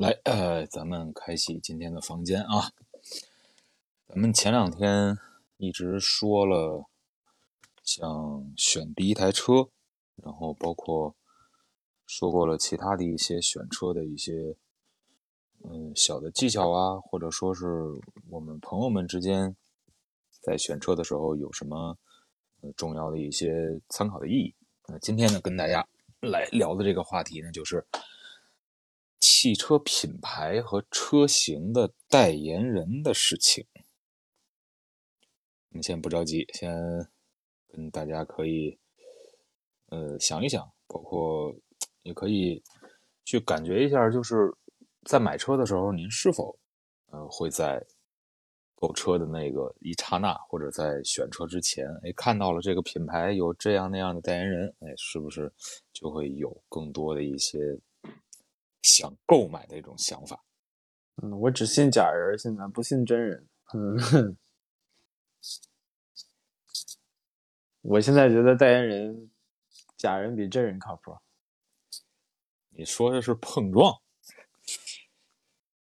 来，呃，咱们开启今天的房间啊。咱们前两天一直说了，想选第一台车，然后包括说过了其他的一些选车的一些，嗯，小的技巧啊，或者说是我们朋友们之间在选车的时候有什么呃重要的一些参考的意义。那今天呢，跟大家来聊的这个话题呢，就是。汽车品牌和车型的代言人的事情，我们先不着急，先跟大家可以呃想一想，包括也可以去感觉一下，就是在买车的时候，您是否呃会在购车的那个一刹那，或者在选车之前，哎看到了这个品牌有这样那样的代言人，哎，是不是就会有更多的一些。想购买的一种想法，嗯，我只信假人，现在不信真人。嗯，我现在觉得代言人假人比真人靠谱。你说的是碰撞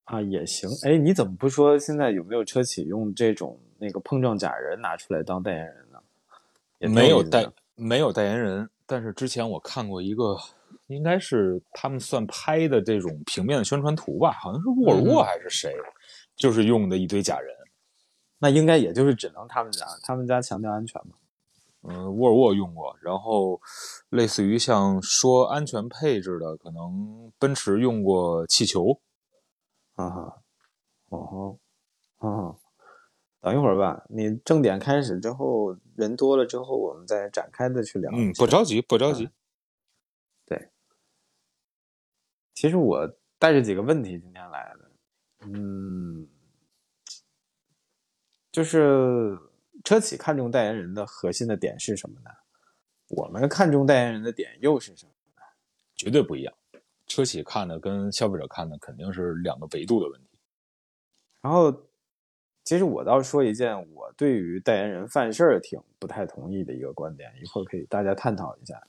啊，也行。哎，你怎么不说现在有没有车企用这种那个碰撞假人拿出来当代言人呢？没有代，没有代言人。但是之前我看过一个。应该是他们算拍的这种平面的宣传图吧，好像是沃尔沃还是谁，就是用的一堆假人。那应该也就是只能他们家，他们家强调安全嘛。嗯，沃尔沃用过，然后类似于像说安全配置的，可能奔驰用过气球。啊哈，哦吼，啊，等一会儿吧，你正点开始之后，人多了之后，我们再展开的去聊。嗯，不着急，不着急。其实我带着几个问题今天来的，嗯，就是车企看中代言人的核心的点是什么呢？我们看中代言人的点又是什么呢？绝对不一样，车企看的跟消费者看的肯定是两个维度的问题。然后，其实我倒说一件我对于代言人犯事儿挺不太同意的一个观点，一会儿可以大家探讨一下。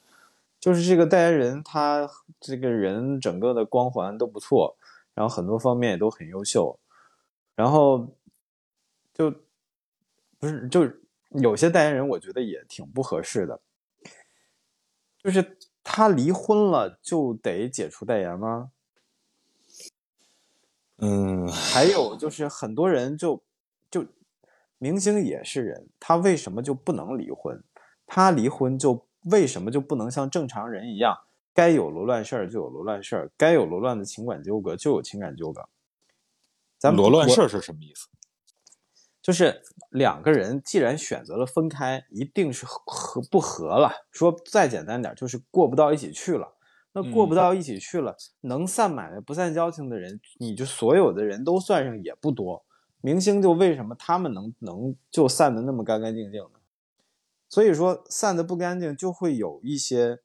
就是这个代言人，他这个人整个的光环都不错，然后很多方面也都很优秀，然后就不是就有些代言人，我觉得也挺不合适的。就是他离婚了就得解除代言吗？嗯，还有就是很多人就就明星也是人，他为什么就不能离婚？他离婚就。为什么就不能像正常人一样，该有罗乱事儿就有罗乱事儿，该有罗乱的情感纠葛就有情感纠葛？咱们罗乱事儿是什么意思？就是两个人既然选择了分开，一定是和不和了。说再简单点，就是过不到一起去了。那过不到一起去了，能散买卖不散交情的人，你就所有的人都算上也不多。明星就为什么他们能能就散的那么干干净净呢？所以说散的不干净，就会有一些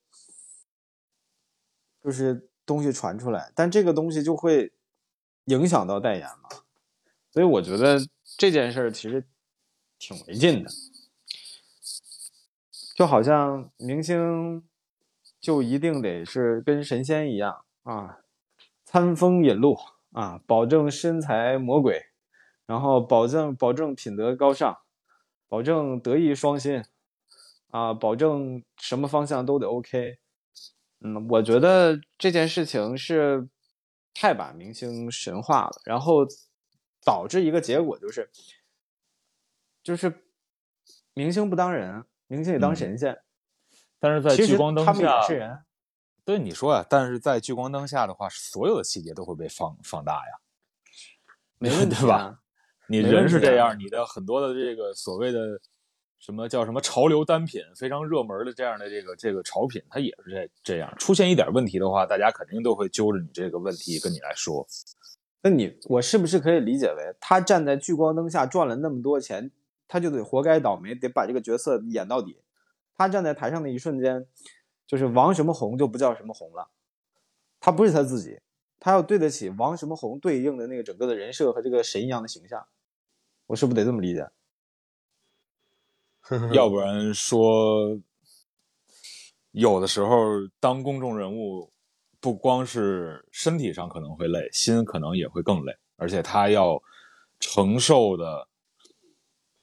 就是东西传出来，但这个东西就会影响到代言嘛。所以我觉得这件事儿其实挺没劲的，就好像明星就一定得是跟神仙一样啊，餐风饮露啊，保证身材魔鬼，然后保证保证品德高尚，保证德艺双馨。啊，保证什么方向都得 OK。嗯，我觉得这件事情是太把明星神化了，然后导致一个结果就是，就是明星不当人，明星也当神仙。但是在聚光灯下，他们也是人。对你说啊，但是在聚光灯下的话，所有的细节都会被放放大呀，没问题吧？你人是这样，你的很多的这个所谓的。什么叫什么潮流单品非常热门的这样的这个这个潮品，它也是这这样。出现一点问题的话，大家肯定都会揪着你这个问题跟你来说。那你我是不是可以理解为，他站在聚光灯下赚了那么多钱，他就得活该倒霉，得把这个角色演到底。他站在台上的一瞬间，就是王什么红就不叫什么红了。他不是他自己，他要对得起王什么红对应的那个整个的人设和这个神一样的形象。我是不是得这么理解？要不然说，有的时候当公众人物不光是身体上可能会累，心可能也会更累，而且他要承受的，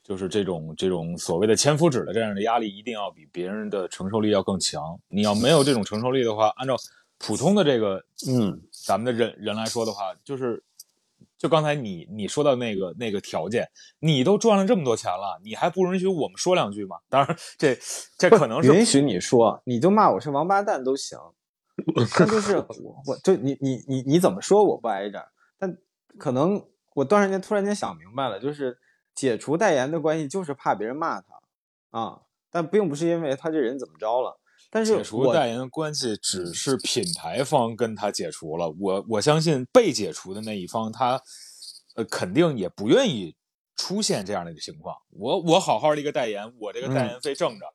就是这种这种所谓的千夫指的这样的压力，一定要比别人的承受力要更强。你要没有这种承受力的话，按照普通的这个嗯，咱们的人人来说的话，就是就刚才你你说到那个那个条件，你都赚了这么多钱了，你还不允许我们说两句吗？当然，这这可能是允许你说，你就骂我是王八蛋都行。那就是我，我就你你你你怎么说我不挨着？但可能我突然间突然间想明白了，就是解除代言的关系，就是怕别人骂他啊，但并不是因为他这人怎么着了。但是解除代言的关系只是品牌方跟他解除了，我我相信被解除的那一方他呃肯定也不愿意出现这样的一个情况。我我好好的一个代言，我这个代言费挣着。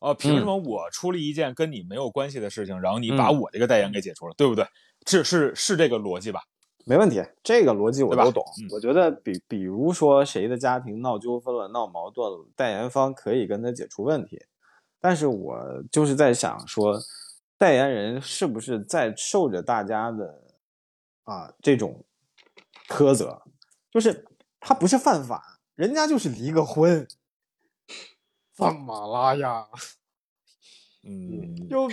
呃，凭什么我出了一件跟你没有关系的事情，然后你把嗯我这个代言给解除了，对不对？是是是这个逻辑吧？没问题，这个逻辑我都懂。嗯我觉得比比如说谁的家庭闹纠纷了、闹矛盾了，代言方可以跟他解除问题。但是我就是在想说，代言人是不是在受着大家的啊这种苛责？就是他不是犯法，人家就是离个婚，怎么了呀？嗯，就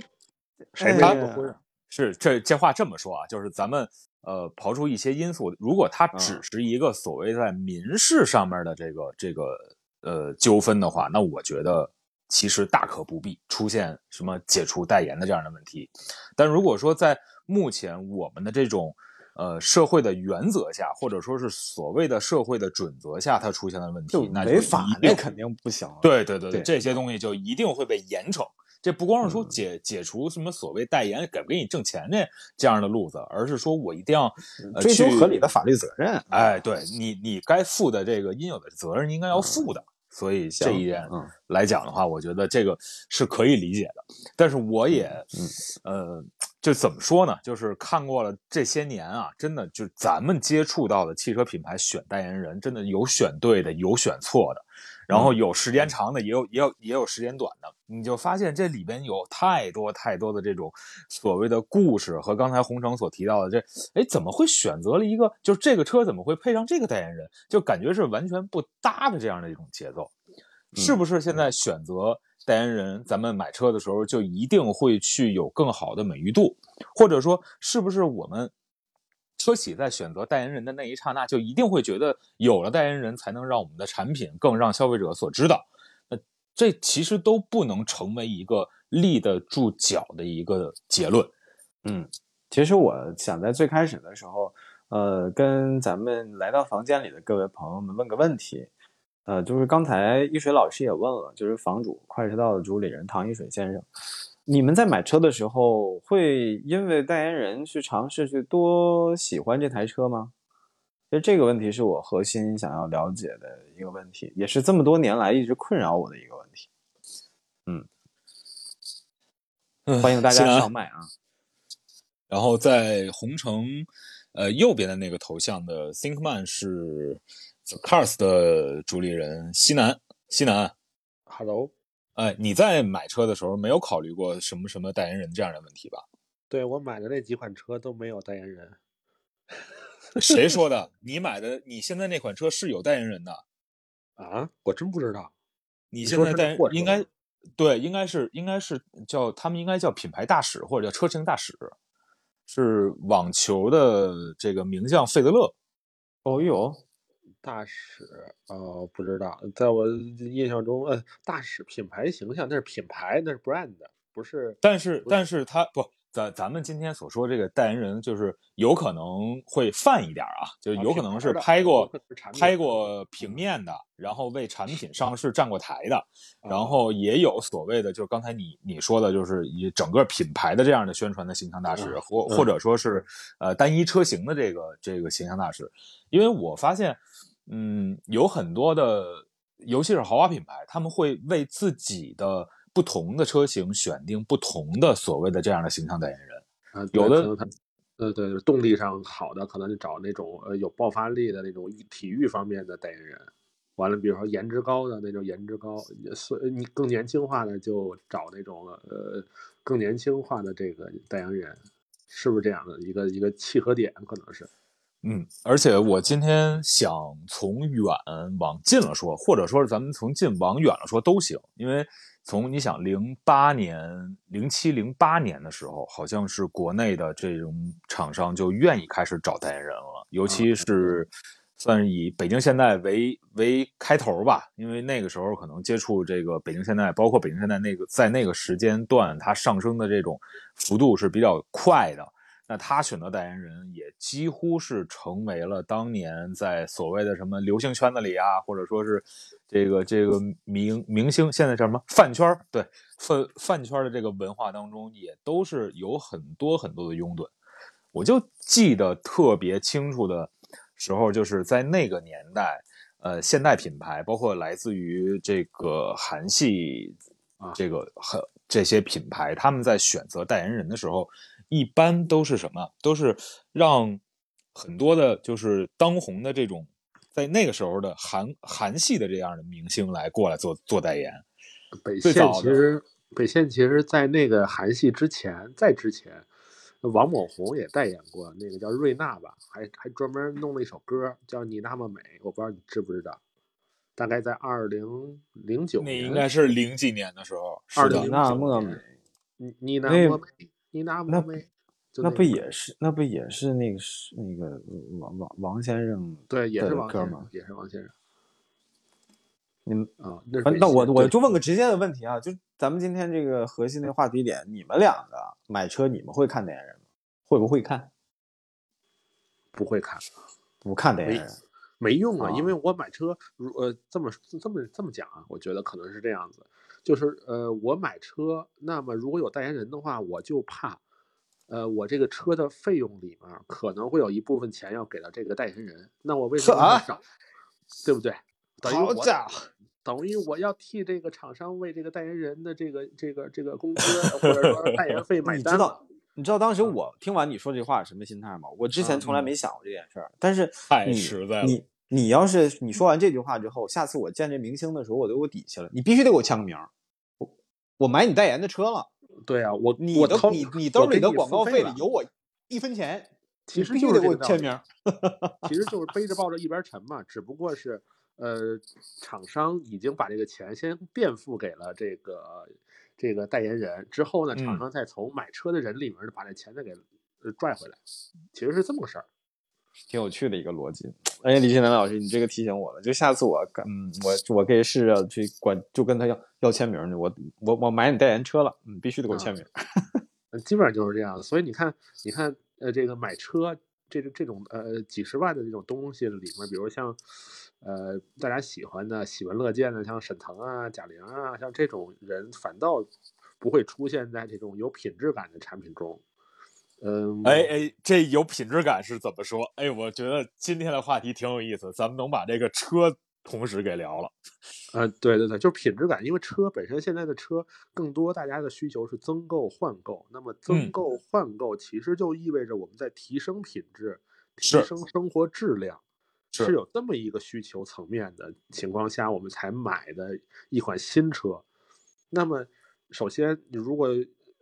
谁离过婚啊？是这这话这么说啊，就是咱们呃刨出一些因素，如果他只嗯是一个所谓在民事上面的这个这个呃纠纷的话，那我觉得其实大可不必出现什么解除代言的这样的问题。但如果说在目前我们的这种呃社会的原则下，或者说是所谓的社会的准则下，它出现的问就题，那违法那肯定不行。对对对对这些东西就一定会被严惩。这不光是说嗯解、解除什么所谓代言给不给你挣钱这这样的路子，而是说我一定要、呃、追究合理的法律责任。哎，对你你该负的这个应有的责任，你应该要负的。所以这一点嗯来讲的话，我觉得这个是可以理解的。但是我也，呃，就怎么说呢？就是看过了这些年啊，真的就咱们接触到的汽车品牌选代言人，真的有选对的，有选错的，然后有时间长的，也有也有也有时间短的。你就发现这里边有太多太多的这种所谓的故事和刚才洪城所提到的这，哎，怎么会选择了一个，就是这个车怎么会配上这个代言人？就感觉是完全不搭的这样的一种节奏。是不是现在选择代言人，咱们买车的时候就一定会去有更好的美誉度，或者说是不是我们车企在选择代言人的那一刹那，就一定会觉得有了代言人才能让我们的产品更让消费者所知道？那这其实都不能成为一个立得住脚的一个结论。嗯，其实我想在最开始的时候，呃，跟咱们来到房间里的各位朋友们问个问题，呃，就是刚才一水老师也问了，就是房主快车道的主理人唐一水先生，你们在买车的时候会因为代言人去尝试去多喜欢这台车吗？其实这个问题是我核心想要了解的一个问题，也是这么多年来一直困扰我的一个问题。嗯欢迎大家上麦啊！然后在红城，呃右边的那个头像的 ThinkMan 是 The Cars 的主理人西南。西南，Hello，哎，你在买车的时候没有考虑过什么什么代言人这样的问题吧？对我买的那几款车都没有代言人，谁说的？你买的你现在那款车是有代言人的，啊，我真不知道。你现在代言应该对，应该是应该是叫他们应该叫品牌大使或者叫车型大使，是网球的这个名将费德勒。哦呦，大使哦，不知道，在我印象中，呃，大使品牌形象那是品牌，那是 brand，不是但是但是他不，咱咱们今天所说这个代言人，就是有可能会泛一点啊，就有可能是拍过拍过平面的，然后为产品上市站过台的，然啊后也有所谓的，就是刚才你你说的，就是以整个品牌的这样的宣传的形象大使，嗯或嗯。或者说是呃单一车型的这个这个形象大使，因为我发现，嗯，有很多的，尤其是豪华品牌，他们会为自己的不同的车型选定不同的所谓的这样的形象代言人。啊，有的呃，对，动力上好的，可能就找那种呃有爆发力的那种体育方面的代言人。完了，比如说颜值高的那种颜值高，所以你更年轻化的就找那种呃更年轻化的这个代言人。是不是这样的一个一个契合点？可能是。嗯，而且我今天想从远往近了说，或者说是咱们从近往远了说都行，因为从你想零八年、零七、零八年的时候，好像是国内的这种厂商就愿意开始找代言人了，尤其是算是以北京现代为为开头吧，因为那个时候可能接触这个北京现代，包括北京现代那个在那个时间段它上升的这种幅度是比较快的。那他选择代言人也几乎是成为了当年在所谓的什么流行圈子里啊，或者说是这个这个明明星，现在叫什么饭圈对饭饭圈的这个文化当中，也都是有很多很多的拥趸。我就记得特别清楚的时候，就是在那个年代，呃，现代品牌，包括来自于这个韩系啊，这个很这些品牌，他们在选择代言人的时候。一般都是什么？都是让很多的，就是当红的这种，在那个时候的韩韩系的这样的明星来过来做做代言。北线其实，北线其实，在那个韩系之前，在之前，王某红也代言过那个叫瑞娜吧，还还专门弄了一首歌叫《你那么美》，我不知道你知不知道。大概在二零零九年，那应该是零几年的时候。二零那么美，你你那么美。你那那那不也是那不也是那个是那个王王王先生对也是王先生也是王先生。你们啊，那我我就问个直接的问题啊，就咱们今天这个核心的话题点，你们两个买车你们会看代言人吗？会不会看？不会看，不看代言人没用啊，因为我买车如呃这么这么这么讲啊，我觉得可能是这样子。就是呃，我买车，那么如果有代言人的话，我就怕，呃，我这个车的费用里面可能会有一部分钱要给到这个代言人，那我为什么少？对不对？等于我，等于我要替这个厂商为这个代言人的这个这个这个工资或者说代言费 买单。你知道，你知道当时我听完你说这话什么心态吗？我之前从来没想过这件事儿，但是太实在了。你你要是你说完这句话之后，下次我见这明星的时候，我都有底气了。你必须得给我签个名，我我买你代言的车了。对啊，我你的你你兜里的广告费里有我一分钱，其实必须得给我签名。其实就是 背着抱着一边沉嘛，只不过是呃，厂商已经把这个钱先垫付给了这个这个代言人，之后呢，厂商再从买车的人里面把这钱再给呃拽回来，其实是这么个事儿。挺有趣的一个逻辑，哎，李新南老师，你这个提醒我了，就下次我，嗯，我我可以试着去管，就跟他要要签名去，我我我买你代言车了，嗯，必须得给我签名，基本上就是这样。所以你看，你看，呃，这个买车，这这种呃几十万的这种东西里面，比如像，呃，大家喜欢的、喜闻乐见的，像沈腾啊、贾玲啊，像这种人，反倒不会出现在这种有品质感的产品中。嗯，哎哎，这有品质感是怎么说？哎，我觉得今天的话题挺有意思，咱们能把这个车同时给聊了。呃，对对对，就是品质感，因为车本身现在的车更多，大家的需求是增购换购，那么增购换购其实就意味着我们在提升品质、提升生活质量，是有这么一个需求层面的情况下，我们才买的一款新车。那么，首先，你如果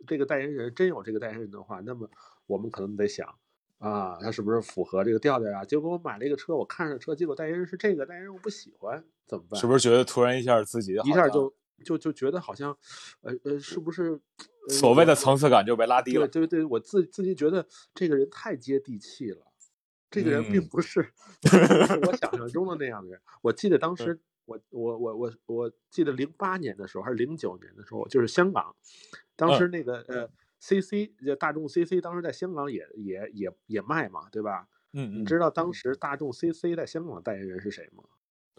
这个代言人真有这个代言人的话，那么我们可能得想啊，他是不是符合这个调调啊？结果我买了一个车，我看上车，结果代言人是这个代言人，我不喜欢，怎么办？是不是觉得突然一下自己一下就就就觉得好像，呃呃，是不是所谓的层次感就被拉低了？对对对，我自自己觉得这个人太接地气了，这个人并 不是我想象中的那样的人。我记得当 时我我我我我记得零八年的时候还是零九年的时候，就是香港，当时那个呃。C C 就大众 C C 当时在香港也也也也卖嘛，对吧？嗯嗯。你知道当时大众 C C 在香港代言人是谁吗？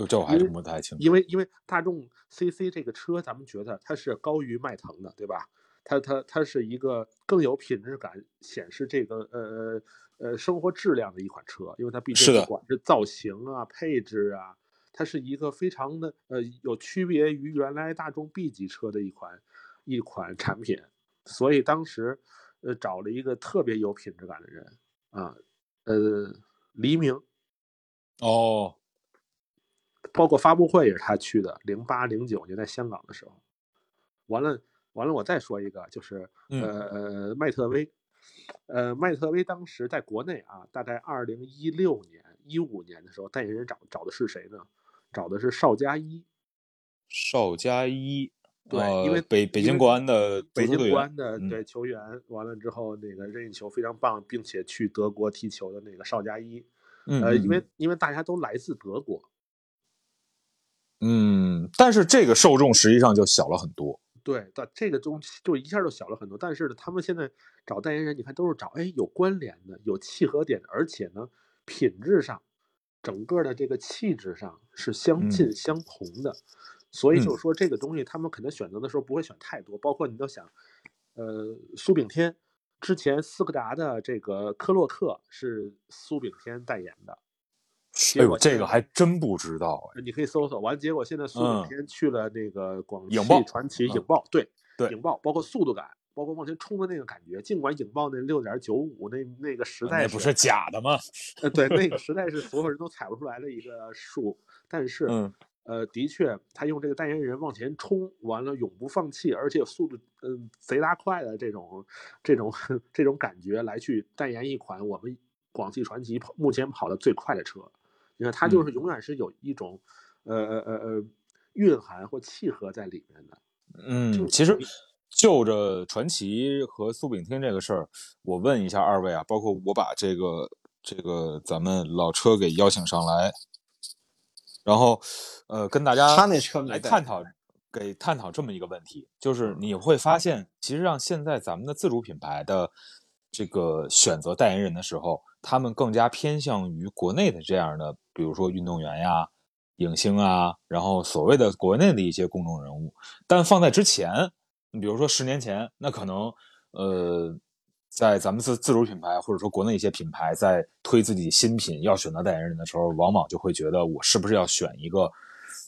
这我还是不太清楚。因为因为大众 C C 这个车，咱们觉得它是高于迈腾的，对吧？它它它是一个更有品质感，显示这个呃呃生活质量的一款车，因为它毕竟不管是造型啊、配置啊，它是一个非常的呃有区别于原来大众 B 级车的一款一款产品。所以当时，呃，找了一个特别有品质感的人啊，呃，黎明，哦，包括发布会也是他去的，零八零九年在香港的时候，完了完了，我再说一个，就是呃呃，迈特威，呃，迈特威当时在国内啊，大概二零一六年、一五年的时候，代言人找找的是谁呢？找的是邵佳一。邵佳一，对呃因为北北京国安的北京国安的嗯对球员，完了之后那个任意球非常棒，并且去德国踢球的那个邵佳一，呃，因为因为大家都来自德国，嗯，但是这个受众实际上就小了很多。对，但这个东西就一下就小了很多。但是呢，他们现在找代言人，你看都是找哎有关联的、有契合点的，而且呢，品质上、整个的这个气质上是相近嗯相同的。所以嗯就是说，这个东西他们可能选择的时候不会选太多，包括你都想，呃，苏炳添之前斯柯达的这个科洛克是苏炳添代言的，哎呦，这个还真不知道哎。你可以搜搜。完，结果现在苏嗯炳添去了那个广汽传祺嗯影豹，对对影豹，包括速度感，包括往前冲的那个感觉。尽管引爆那六点九五那那个实在那不是假的吗？呃，对，那个 实在是所有人都踩不出来的一个数，但是。嗯呃，的确，他用这个代言人往前冲，完了永不放弃，而且速度嗯、贼拉快的这种这种 这种感觉来去代言一款我们广汽传祺跑目前跑的最快的车。你看，他就嗯是永远是有一种、呃呃呃呃蕴含或契合在里面的。嗯，其实就着传奇和苏炳添这个事儿，我问一下二位啊，包括我把这个这个咱们老车给邀请上来，然后呃跟大家他那车来探讨，给探讨这么一个问题，就是你会发现，其实让现在咱们的自主品牌的这个选择代言人的时候，他们更加偏向于国内的这样的，比如说运动员呀、影星啊，然后所谓的国内的一些公众人物。但放在之前，你比如说十年前，那可能呃，在咱们自自主品牌或者说国内一些品牌在推自己新品要选择代言人的时候，往往就会觉得我是不是要选一个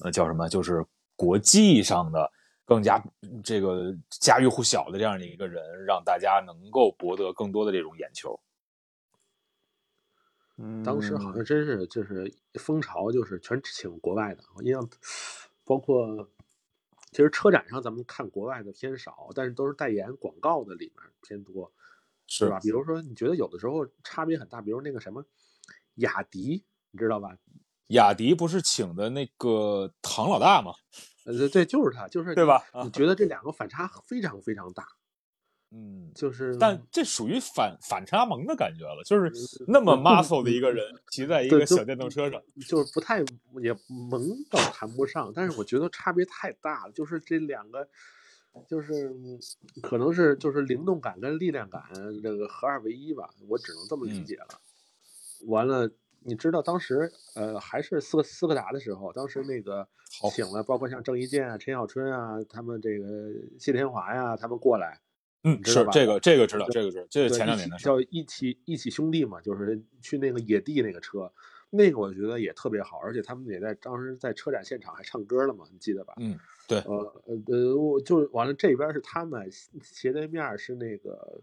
呃叫什么，就是国际上的更加嗯这个家喻户晓的这样的一个人，让大家能够博得更多的这种眼球。当时好嗯像真是就是风潮，就是全请国外的。我印象包括其实车展上咱们看国外的偏少，但是都是代言广告的里面偏多，是吧？比如说你觉得有的时候差别很大，比如那个什么雅迪，你知道吧？雅迪不是请的那个唐老大吗？呃，对对，就是他，就是对吧你觉得这两个反差非常非常大，嗯，就是但这属于反反差萌的感觉了，就是那么 muscle 的一个人骑在一个小电动车上，就是不太也萌倒谈不上，但是我觉得差别太大了，就是这两个，就是嗯可能是就是灵动感跟力量感这个合二为一吧，我只能这么理嗯解了。完了，你知道当时呃还是斯柯斯柯达的时候，当时那个好请了包括像郑伊健啊、陈小春啊，他们这个谢天华呀，他们过来，嗯，是这个这个知道，这个知道，这是，前两年的。叫一起一起兄弟嘛，就是去那个野地那个车，那个我觉得也特别好，而且他们也在当时在车展现场还唱歌了嘛，你记得吧？嗯，对，呃呃呃，我就完了，这边是他们斜对面是那个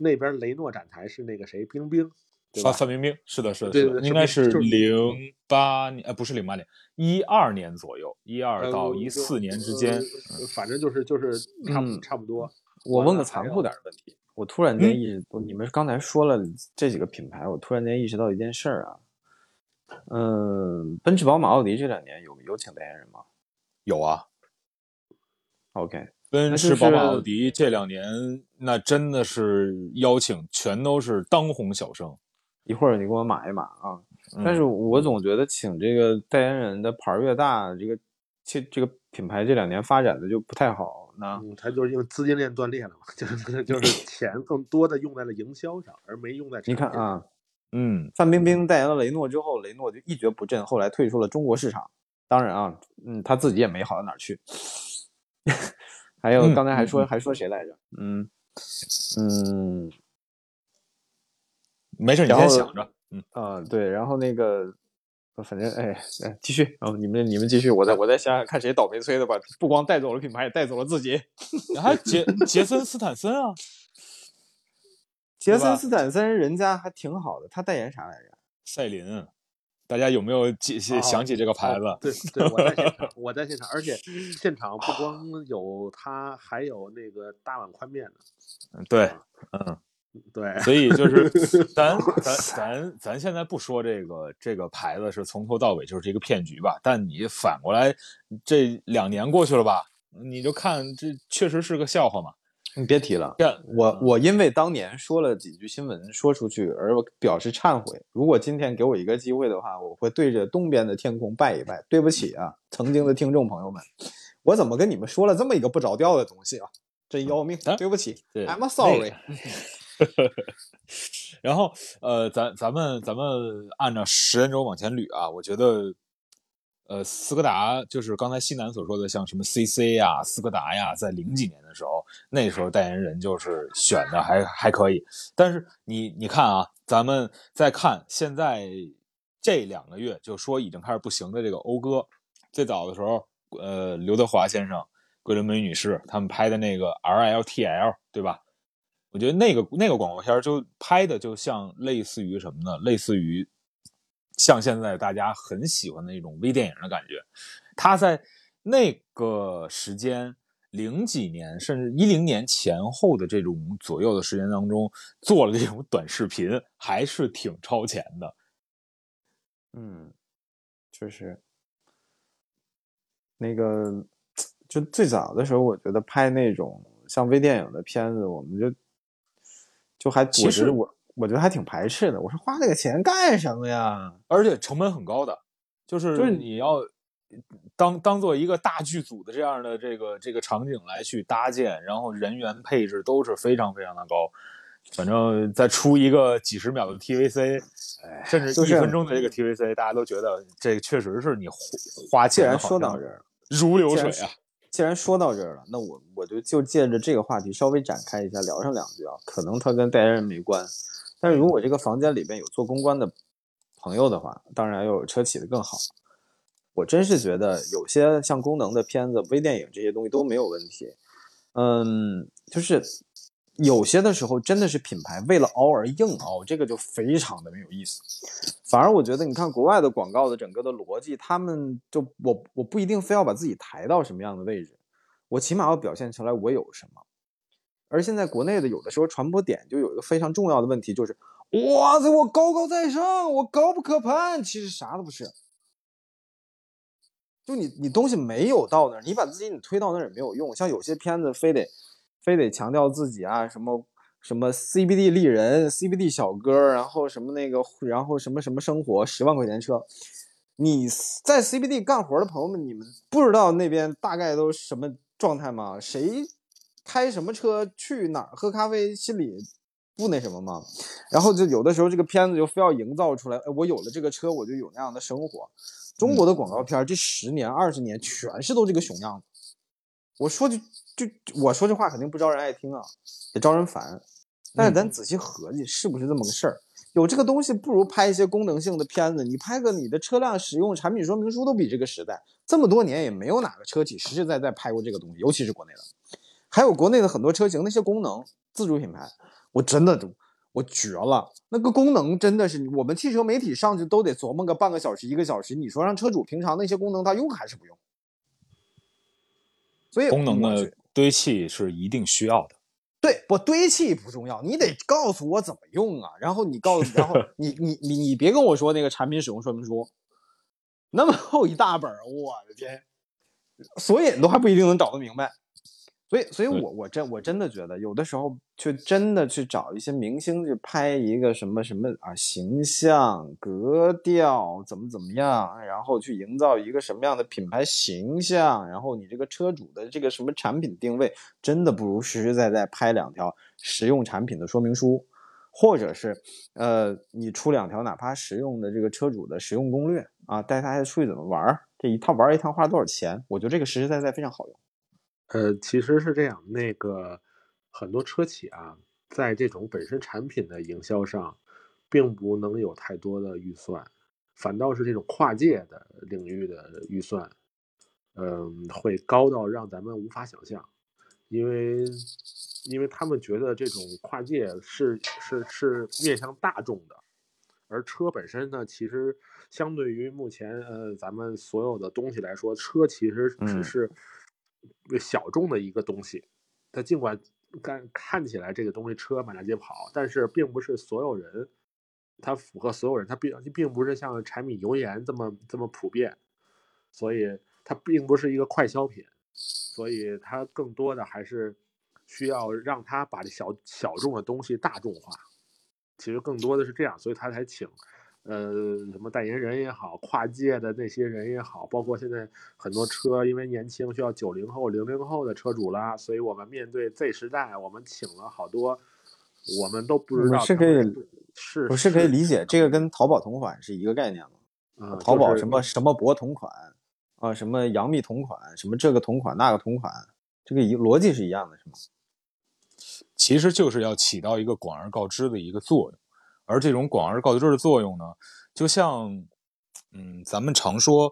那边雷诺展台是那个谁冰冰，对？范范冰冰是的，是的，对对对应该是零八年，呃，不是零八年，一二年左右，一二呃到一四年之间呃，反正就是就是差不嗯差不多。我问个残酷点的问题，我突然间嗯意识，你们刚才说了这几个品牌，我突然间意识到一件事儿啊，嗯，奔驰、宝马、奥迪这两年有有请代言人吗有啊。？OK，奔驰、宝马、奥迪这两年那真的是邀请，全都是当红小生。一会儿你给我码一码啊。嗯但是我总觉得请这个代言人的牌儿越大，这个这这个品牌这两年发展的就不太好呢。嗯，它就是因为资金链断裂了嘛，就是就 是钱更多的用在了营销上，而没用在你看啊，嗯，范冰冰代言了雷诺之后，雷诺就一蹶不振，后来退出了中国市场。当然啊，嗯，他自己也没好到哪儿去。还有嗯刚才还说、还说谁来着？嗯嗯没事，你先想着。嗯，啊、对，然后那个，反正哎哎，继续，然后你们你们继续，我再我再想想看谁倒霉催的吧。不光带走了品牌，也带走了自己。还有杰杰森斯坦森啊，杰森斯坦森人家还挺好的，他代言啥来着？赛琳，大家有没有记哦想起这个牌子？对对，我在现场，我在现场，而且现场不光有他，还有那个大碗宽面呢，嗯对，嗯，对，所以就是 咱咱咱咱现在不说这个这个牌子是从头到尾就是一个骗局吧，但你反过来这两年过去了吧，你就看这确实是个笑话嘛。你别提了，这我我因为当年说了几句新闻说出去而表示忏悔。如果今天给我一个机会的话，我会对着东边的天空拜一拜。对不起啊，曾经的听众朋友们，我怎么跟你们说了这么一个不着调的东西啊？真要命，对不起对，I'm sorry。然后呃，咱咱们咱们按照时间轴往前捋啊，我觉得呃，斯柯达就是刚才西南所说的，像什么 CC 呀、斯柯达呀，在零几年的时候，那时候代言人就是选的还还可以。但是你你看啊，咱们再看现在这两个月，就说已经开始不行的这个讴歌，最早的时候，呃，刘德华先生、桂纶镁女士他们拍的那个 RLTL，对吧？我觉得那个那个广告片就拍的就像类似于什么呢？类似于像现在大家很喜欢的那种微电影的感觉。他在那个时间零几年甚至一零年前后的这种左右的时间当中做了这种短视频，还是挺超前的。嗯，确实那个，就最早的时候，我觉得拍那种像微电影的片子，我们就就还其实我我我觉得还挺排斥的。我说花那个钱干什么呀？而且成本很高的，就是就是你要当当做一个大剧组的这样的这个这个场景来去搭建，然后人员配置都是非常非常的高。反正再出一个几十秒的 TVC，甚至一分钟的这个 TVC，大家都觉得这确实是你花花钱既然说到这儿，如流水啊。既然说到这儿了，那我我就就借着这个话题稍微展开一下，聊上两句啊。可能它跟代言人没关，但是如果这个房间里边有做公关的朋友的话，当然又有车企的更好。我真是觉得有些像功能的片子、微电影这些东西都没有问题。嗯，就是有些的时候真的是品牌为了熬而硬熬，这个就非常的没有意思。反而我觉得，你看国外的广告的整个的逻辑，他们就我我不一定非要把自己抬到什么样的位置，我起码要表现出来我有什么。而现在国内的有的时候传播点就有一个非常重要的问题，就是哇塞，我高高在上，我高不可攀，其实啥都不是。就你你东西没有到那儿，你把自己你推到那儿也没有用。像有些片子非得非得强调自己啊，什么什么 CBD 丽人、CBD 小哥，然后什么那个，然后什么什么生活，十万块钱车。你在 CBD 干活的朋友们，你们不知道那边大概都什么状态吗？谁开什么车去哪儿喝咖啡，心里不那什么吗？然后就有的时候这个片子就非要营造出来，哎，我有了这个车，我就有那样的生活。中国的广告片这十年、二十年全是都这个熊样子。我说就就我说这话肯定不招人爱听啊，也招人烦。但是咱仔细合计，是不是这么个事儿？有这个东西，不如拍一些功能性的片子。你拍个你的车辆使用产品说明书都比这个时代。这么多年也没有哪个车企实实在在拍过这个东西，尤其是国内的。还有国内的很多车型那些功能，自主品牌，我真的都我绝了。那个功能真的是我们汽车媒体上去都得琢磨个半个小时、一个小时。你说让车主平常那些功能他用还是不用？所以功能我觉的堆砌是一定需要的。对，不堆砌不重要，你得告诉我怎么用啊。然后你告诉，然后 你你你你别跟我说那个产品使用说明书，那么厚一大本儿，我的天，索引都还不一定能找得明白。所以，所以我我真我真的觉得，有的时候去真的去找一些明星去拍一个什么什么啊形象、格调怎么怎么样，然后去营造一个什么样的品牌形象，然后你这个车主的这个什么产品定位，真的不如实实在在拍两条实用产品的说明书，或者是呃你出两条哪怕实用的这个车主的实用攻略啊，带大家出去怎么玩儿，这一套玩儿一趟花多少钱，我觉得这个实实在在非常好用。呃，其实是这样，那个很多车企啊，在这种本身产品的营销上，并不能有太多的预算，反倒是这种跨界的领域的预算，嗯，会高到让咱们无法想象，因为因为他们觉得这种跨界是是是面向大众的，而车本身呢，其实相对于目前呃咱们所有的东西来说，车其实只嗯是。小众的一个东西，它尽管看看起来这个东西车满大街跑，但是并不是所有人，它符合所有人，它并并不是像柴米油盐这么这么普遍，所以它并不是一个快消品，所以它更多的还是需要让它把这小小众的东西大众化。其实更多的是这样，所以他才请。呃，什么代言人也好，跨界的那些人也好，包括现在很多车，因为年轻需要九零后、零零后的车主啦，所以我们面对 Z 时代，我们请了好多，我们都不知道是可以是我是可以理解，这个跟淘宝同款是一个概念吗？啊，淘宝什么什么博同款啊，什么杨幂同款，什么这个同款那个同款，这个一逻辑是一样的，是吗？其实就是要起到一个广而告之的一个作用。而这种广而告之的作用呢，就像，嗯，咱们常说，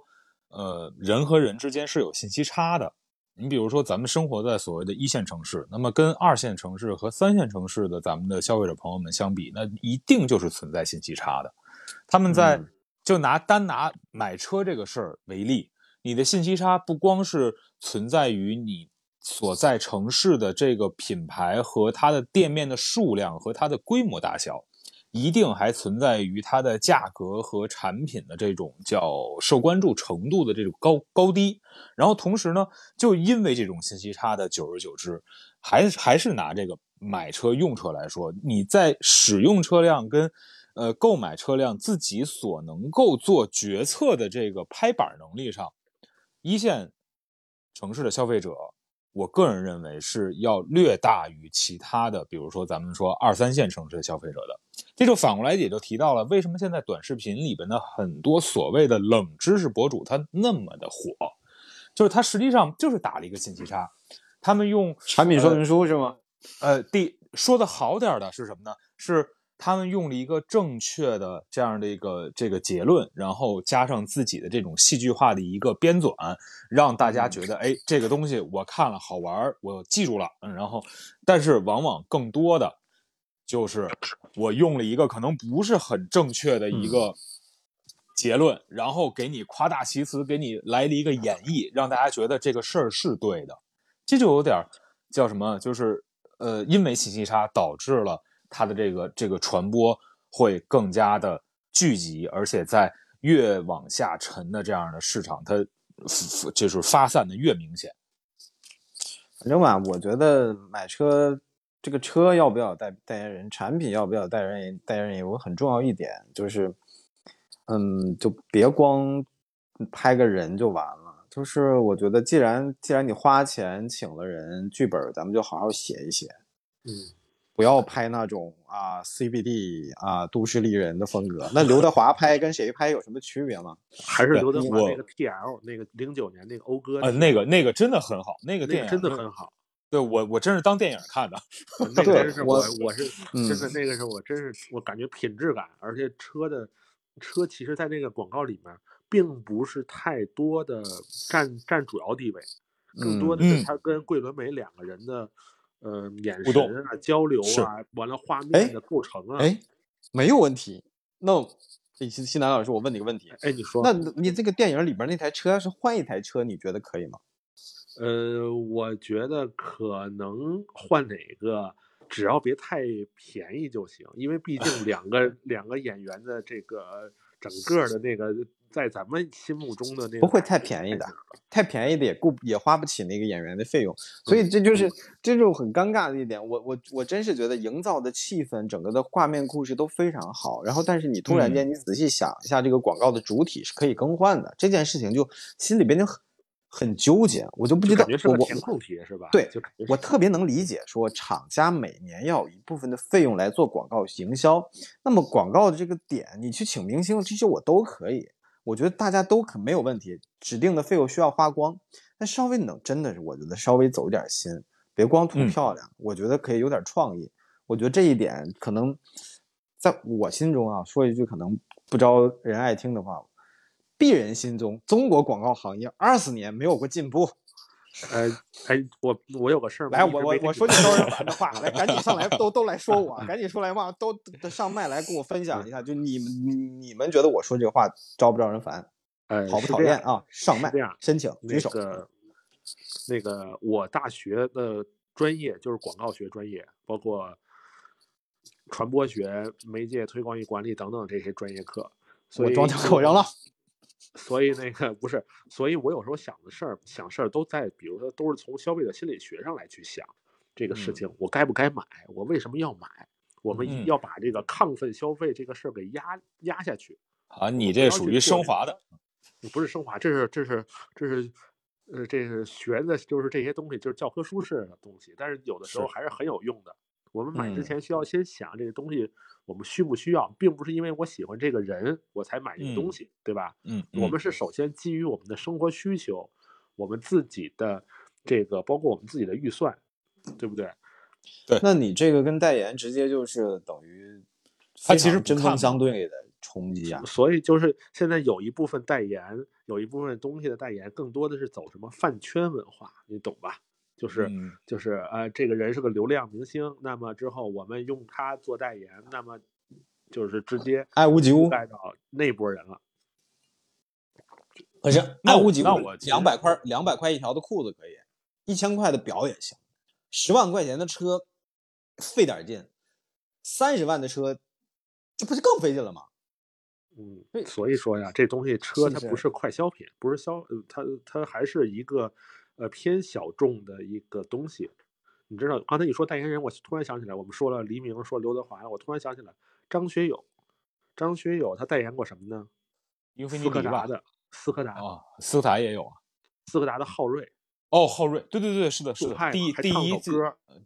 呃，人和人之间是有信息差的。你比如说，咱们生活在所谓的一线城市，那么跟二线城市和三线城市的咱们的消费者朋友们相比，那一定就是存在信息差的。他们在就拿单拿买车这个事儿为例，你的信息差不光是存在于你所在城市的这个品牌和它的店面的数量和它的规模大小。一定还存在于它的价格和产品的这种叫受关注程度的这种高高低，然后同时呢，就因为这种信息差的久而久之，还还是拿这个买车用车来说，你在使用车辆跟呃购买车辆自己所能够做决策的这个拍板能力上，一线城市的消费者。我个人认为是要略大于其他的，比如说咱们说二三线城市的消费者的，这就反过来也就提到了为什么现在短视频里边的很多所谓的冷知识博主他那么的火，就是他实际上就是打了一个信息差，他们用产品说明书是吗？呃，第说的好点的是什么呢？是。他们用了一个正确的这样的一个这个结论，然后加上自己的这种戏剧化的一个编纂，让大家觉得，哎，这个东西我看了好玩，我记住了。嗯，然后，但是往往更多的就是我用了一个可能不是很正确的一个结论，然后给你夸大其词，给你来了一个演绎，让大家觉得这个事儿是对的。这就有点叫什么？就是呃，因为信息差导致了。它的这个这个传播会更加的聚集，而且在越往下沉的这样的市场，它就是发散的越明显。反正吧，我觉得买车这个车要不要代代言人，产品要不要代言人，代言人有个很重要一点就是，嗯，就别光拍个人就完了。就是我觉得，既然既然你花钱请了人，剧本咱们就好好写一写。嗯。不要拍那种啊 CBD 啊都市丽人的风格。那刘德华拍跟谁拍有什么区别吗？还是刘德华那个 PL 那个零九年那个讴歌啊，那个那个真的很好，那个电影真的很好。对我我真是当电影看的。那个真是我我是真的那个是我真是我感觉品质感，而且车的车其实在那个广告里面并不是太多的占占主要地位，更多的是他跟桂纶镁两个人的。呃，眼神啊，交流啊，完了画面的构成啊，哎，没有问题。那西西南老师，我问你个问题，哎，你说，那你这个电影里边那台车要是换一台车，你觉得可以吗？呃，我觉得可能换哪个，只要别太便宜就行，因为毕竟两个 两个演员的这个整个的那个。在咱们心目中的那个不会太便宜的，太便宜的也顾也花不起那个演员的费用，所以这就是这就很尴尬的一点。我我我真是觉得营造的气氛，整个的画面故事都非常好。然后，但是你突然间你仔细想一下，这个广告的主体是可以更换的，这件事情就心里边就很很纠结。我就不知道，我填空题是吧？对，我特别能理解，说厂家每年要有一部分的费用来做广告营销，那么广告的这个点，你去请明星，这些我都可以。我觉得大家都可没有问题，指定的费用需要花光，但稍微能真的是，我觉得稍微走一点心，别光图漂亮，我觉得可以有点创意。我觉得这一点可能在我心中啊，说一句可能不招人爱听的话，鄙人心中，中国广告行业二十年没有过进步。呃，哎，我我有个事儿，来，我我我说句招人烦的话，来，赶紧上来，都都来说我，赶紧出来嘛，都上麦来跟我分享一下，就你们你们觉得我说这话招不招人烦？呃，讨不讨厌啊？上麦这样申请举手。那个，那个，我大学的专业，就是广告学专业，包括传播学、媒介推广与管理等等这些专业课。所以我装掉口扔了。所以那个不是，所以我有时候想的事儿，想事儿都在，比如说都是从消费者心理学上来去想这个事嗯情，我该不该买，我为什么要买，我们嗯要把这个亢奋消费这个事儿给压压下去。啊，你这属于升华的，不是升华，这是这是这是，呃，这是学的，就是这些东西，就是教科书式的东西，但是有的时候还是很有用的。我们买之嗯前需要先想这个东西我们需不需要，并不是因为我喜欢这个人我才买这个东嗯西，对吧？嗯，嗯我们是首先基于我们的生活需求，我们自己的这个包括我们自己的预算，对不对？对那你这个跟代言直接就是等于它其实针锋相对的冲击啊。所以就是现在有一部分代言，有一部分东西的代言，更多的是走什么饭圈文化，你懂吧？就是、嗯就是呃，这个人是个流量明星，那么之后我们用他做代言，那么就是直接爱屋及乌覆盖到那波人了。可是爱屋及乌那我两百块两百块一条的裤子可以，一千块的表也行，十万块钱的车费点劲，三十万的车这不是更费劲了吗？嗯对，所以说呀，这东西车它不是快消品，不是消，呃它它还是一个呃偏小众的一个东西。你知道，刚才你说代言人，我突然想起来，我们说了黎明，说刘德华，我突然想起来张学友，张学友他代言过什么呢？英菲尼迪的，斯柯达，啊，斯柯达也有啊。斯柯达的昊锐，哦，昊锐，对对对，是的，是的，第第一次，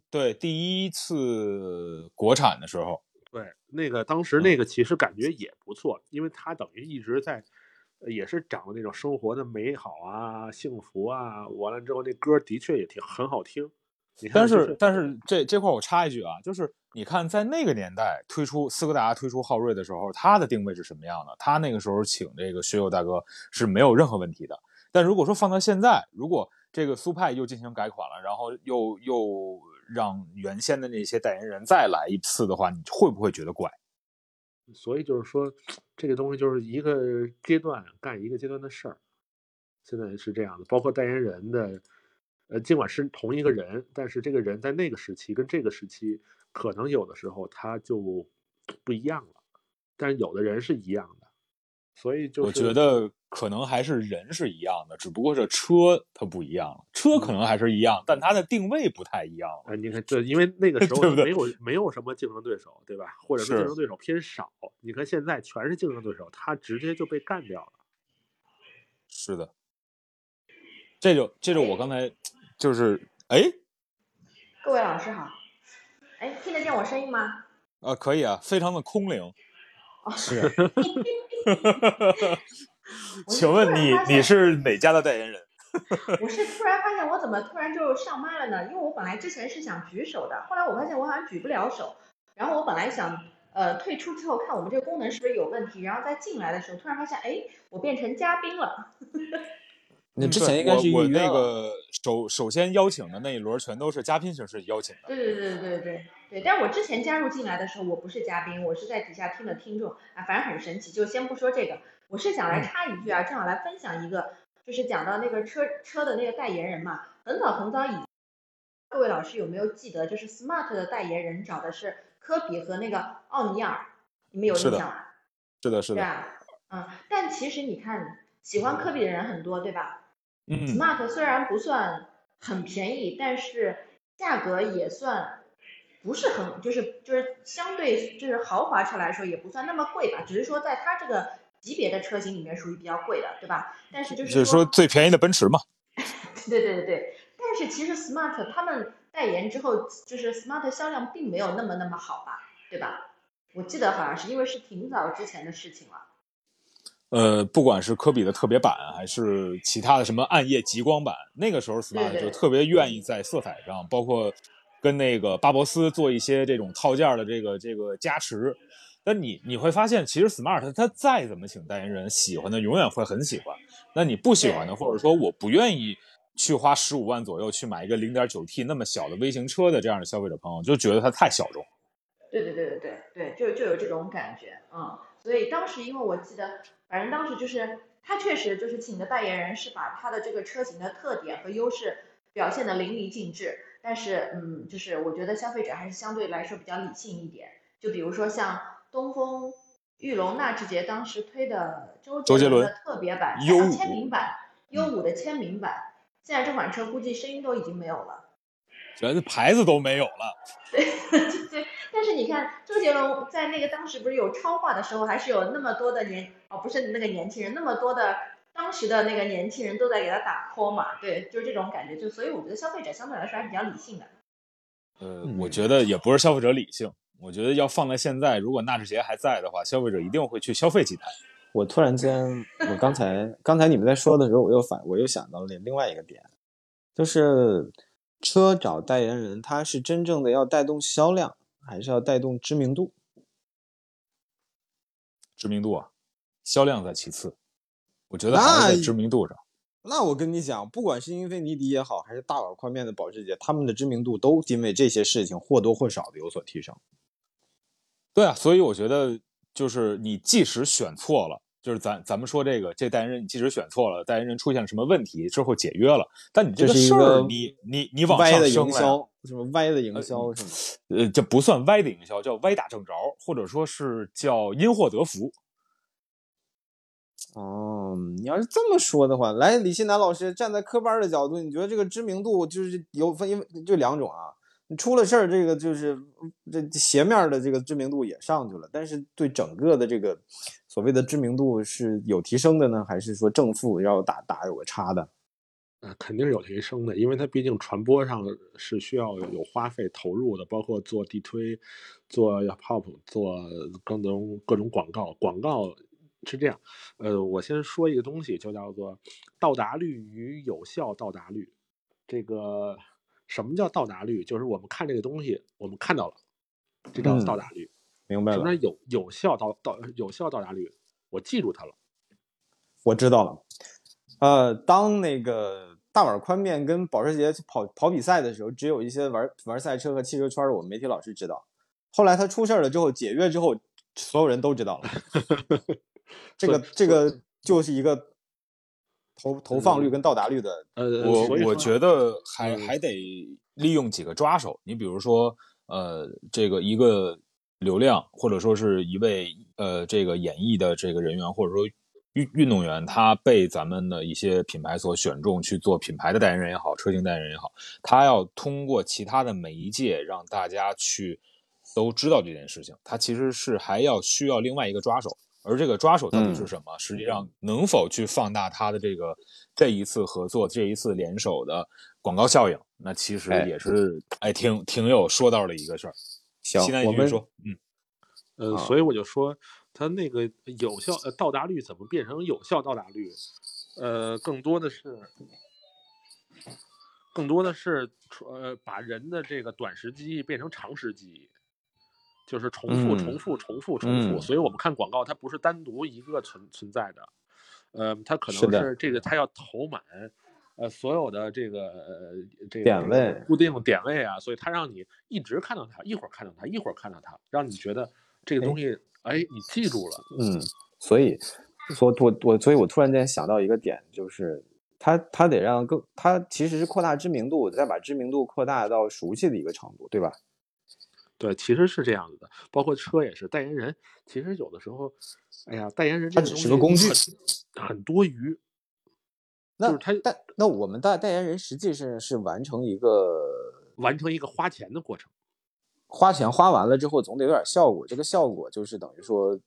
对第一次国产的时候，对，那个当时那个其实感觉也不错，因为他等于一直在，呃也是讲那种生活的美好啊、幸福啊，完了之后那歌的确也挺很好听。你看，但就是但是这这块我插一句啊，就是你看在那个年代推出斯柯达推出昊锐的时候，它的定位是什么样的？他那个时候请这个学友大哥是没有任何问题的。但如果说放到现在，如果这个苏派又进行改款了，然后又又让原先的那些代言人再来一次的话，你会不会觉得怪？所以就是说，这个东西就是一个阶段干一个阶段的事儿，现在是这样的。包括代言人的，呃，尽管是同一个人，但是这个人在那个时期跟这个时期，可能有的时候他就不一样了，但有的人是一样的，所以就是我觉得可能还是人是一样的，只不过这车它不一样了，车可能还是一样，但它的定位不太一样了。啊，你看这，因为那个时候没有没有什么竞争对手，对吧？或者说是竞争对手偏少。你看现在全是竞争对手，它直接就被干掉了。是的，这就这就我刚才就是哎各位老师好，哎，听得见我声音吗？啊可以啊，非常的空灵。哦，是 请问你突然发现你是哪家的代言人？我是突然发现我怎么突然就上麦了呢？因为我本来之前是想举手的，后来我发现我好像举不了手，然后我本来想呃退出之后看我们这个功能是不是有问题，然后再进来的时候突然发现，哎，我变成嘉宾了。你之前应该是我。那个首首先邀请的那一轮全都是嘉宾形式邀请的。对对对对对对对，但是我之前加入进来的时候，我不是嘉宾，我是在底下听的听众啊，反正很神奇。就先不说这个，我是想来插一句啊，正好来分享一个，就是讲到那个车车的那个代言人嘛，很早很早以，各位老师有没有记得，就是 Smart 的代言人找的是科比和那个奥尼尔，你们有印象吗？是的，是的，对啊，嗯，但其实你看，喜欢科比的人很多，对吧？嗯，Smart 虽然不算很便宜，但是价格也算不是很，就是就是相对就是豪华车来说也不算那么贵吧，只是说在它这个级别的车型里面属于比较贵的，对吧？但是就是就是说最便宜的奔驰嘛。对对对对，但是其实 Smart 他们代言之后，就是 Smart 销量并没有那么那么好吧，对吧？我记得好像是因为是挺早之前的事情了。呃，不管是科比的特别版，还是其他的什么暗夜极光版，那个时候 Smart 就特别愿意在色彩上，包括跟那个巴博斯做一些这种套件的这个这个加持。但你你会发现，其实 Smart 它再怎么请代言人，喜欢的永远会很喜欢。那你不喜欢的，或者说我不愿意去花十五万左右去买一个零点九 T 那么小的微型车的这样的消费者朋友，就觉得它太小众。对对对对对对，就就有这种感觉，嗯，所以当时因为我记得，反正当时就是他确实就是请的代言人是把他的这个车型的特点和优势表现的淋漓尽致，但是嗯，就是我觉得消费者还是相对来说比较理性一点。就比如说像东风裕隆纳智捷当时推的周周杰伦的特别版、U 五签名版、U 五的签名版，现在这款车估计声音都已经没有了。觉得牌子都没有了。对 对，但是你看周杰伦在那个当时不是有超话的时候，还是有那么多的年哦，不是那个年轻人，那么多的当时的那个年轻人都在给他打 call 嘛，对，就是这种感觉，就所以我觉得消费者相对来说还是比较理性的。呃，嗯我觉得也不是消费者理性，我觉得要放在现在，如果纳智捷还在的话，消费者一定会去消费几台。我突然间，我刚才刚才你们在说的时候，我又反我又想到了另外一个点，就是车找代言人，他是真正的要带动销量，还是要带动知名度？知名度啊，销量在其次，我觉得那还是在知名度上。那我跟你讲，不管是英菲尼迪也好，还是大碗宽面的保时捷，他们的知名度都因为这些事情或多或少的有所提升。对啊，所以我觉得就是你即使选错了，就是咱咱们说这个这代言人，你即使选错了，代言人出现了什么问题之后解约了，但你这个事儿你你你往上升了呀，营销，什么歪的营销是吗？呃，这不算歪的营销，叫歪打正着，或者说是叫因祸得福。哦，你要是这么说的话，来，李新南老师站在科班的角度，你觉得这个知名度就是有分，因为就两种啊。你出了事儿，这个就是这斜面的这个知名度也上去了，但是对整个的这个所谓的知名度是有提升的呢，还是说正负要打打有个差的？呃，肯定是有提升的，因为它毕竟传播上是需要有花费投入的，包括做地推、做 pop、做各种各种广告。广告是这样，呃，我先说一个东西，就叫做到达率与有效到达率。这个什么叫到达率？就是我们看这个东西，我们看到了，这叫嗯到达率。明白了什么，叫有有效到到有效到达率？我记住它了。我知道了。呃，当那个大碗宽面跟保时捷跑跑比赛的时候，只有一些玩玩赛车和汽车圈的我们媒体老师知道。后来他出事了之后，解约之后，所有人都知道了。这个这个就是一个投投放率跟到达率的，呃，我我觉得还嗯还得利用几个抓手，你比如说，呃，这个一个流量，或者说是一位呃这个演艺的这个人员，或者说运运动员，他被咱们的一些品牌所选中去做品牌的代言人也好，车型代言人也好，他要通过其他的媒介让大家去都知道这件事情，他其实是还要需要另外一个抓手。而这个抓手到底是什么？实际上能否去放大它的这个这一次合作、这一次联手的广告效应？那其实哎也是哎挺挺有说道的一个事儿。行我们说，嗯，呃，啊所以我就说，它那个有效呃到达率怎么变成有效到达率？呃，更多的是，更多的是呃把人的这个短时记忆变成长时记忆，就是重复、嗯重复、重复、重复。嗯所以我们看广告，它不是单独一个存存在的，呃，它可能是这个它要投满。呃，所有的这个呃这个点位固定点位啊，所以它让你一直看到它，一会儿看到它，一会儿看到它，让你觉得这个哎东西，哎，你记住了。嗯，所以，所我我所以，我突然间想到一个点，就是他他得让更，他其实是扩大知名度，再把知名度扩大到熟悉的一个程度，对吧？对，其实是这样子的，包括车也是，代言人其实有的时候，哎呀，代言人他只是个工具西很很多余，那就是他但那我们代代言人实际是是完成一个完成一个花钱的过程。花钱花完了之后，总得有点效果。这个效果就是等于说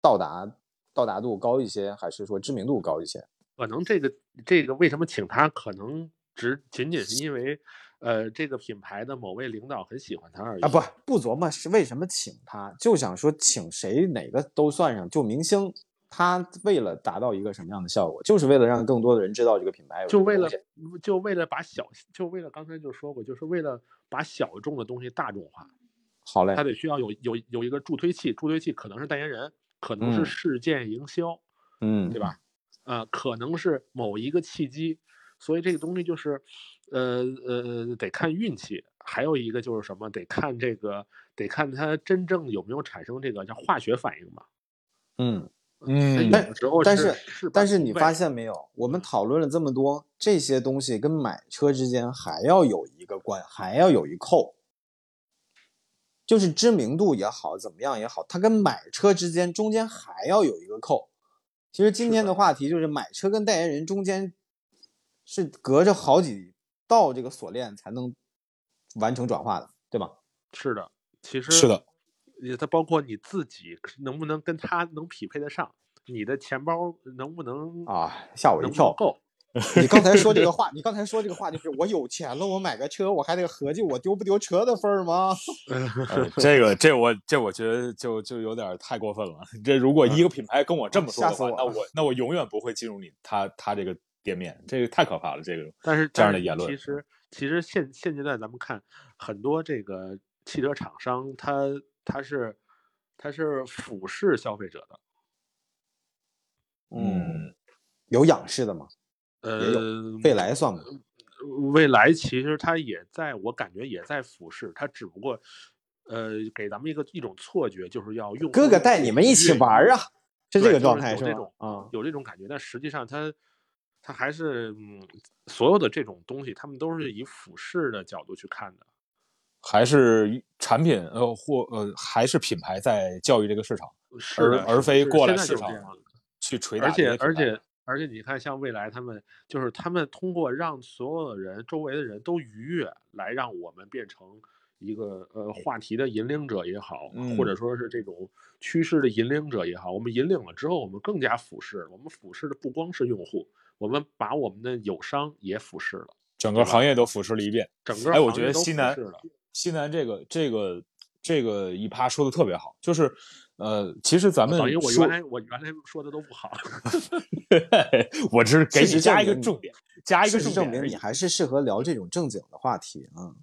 到达到达度高一些，还是说知名度高一些？可能这个这个为什么请他，可能只仅仅是因为，呃，这个品牌的某位领导很喜欢他而已。啊，不不琢磨是为什么请他，就想说请谁哪个都算上，就明星。他为了达到一个什么样的效果，就是为了让更多的人知道这个品牌有就为了就为了把小，就为了刚才就说过，就是为了把小众的东西大众化，好嘞他，得需要有有有一个助推器，助推器可能是代言人，可能是嗯事件营销，嗯，对吧？呃、可能是某一个契机，所以这个东西就是，呃呃，得看运气。还有一个就是什么，得看这个，得看它真正有没有产生这个叫化学反应吧。嗯嗯但是是但是你发现现没有，我们讨论了这么多这些东西，跟买车之间还要有一个关，还要有一扣，就是知名度也好，怎么样也好，它跟买车之间中间还要有一个扣。其实今天的话题就是买车跟代言人中间是隔着好几道这个锁链才能完成转化的，对吧？是的，其实是的，也它包括你自己能不能跟他能匹配得上，你的钱包能不能啊，吓我一能能跳！够？你刚才说这个话，你刚才说这个话就是我有钱了，我买个车，我还得合计我丢不丢车的份儿吗？呃这个这我这我觉得就就有点太过分了。这如果一个品牌跟我这么说的话，那我那我永远不会进入你他他这个店面，这个太可怕了。这个但是这样的言论其实其实现现阶段咱们看很多这个汽车厂商，他他是他是俯视消费者的，嗯，有仰视的吗？呃，未来算吗？未来其实它也在，我感觉也在俯视，它只不过，呃，给咱们一个一种错觉，就是要用哥哥带你们一起玩啊，是这个状态是吧有这种？啊，有这种感觉，但实际上它它还是嗯，所有的这种东西，他们都是以俯视的角度去看的。还是产品呃或呃还是品牌在教育这个市场，是，而而非过来市场去捶打而且。而且而且，你看，像未来他们，就是他们通过让所有的人周围的人都愉悦，来让我们变成一个呃话题的引领者也好，或者嗯说是这种趋势的引领者也好，我们引领了之后，我们更加俯视。我们俯视的不光是用户，我们把我们的友商也腐蚀了，整个行业都腐蚀了一遍。整个哎，我行业都觉得西南。西南这个这个这个一趴说的特别好，就是呃，其实咱们等于我原来我原来说的都不好。我只是给你加一个重点，加一个重点证明重点。你还是适合聊这种正经的话题啊。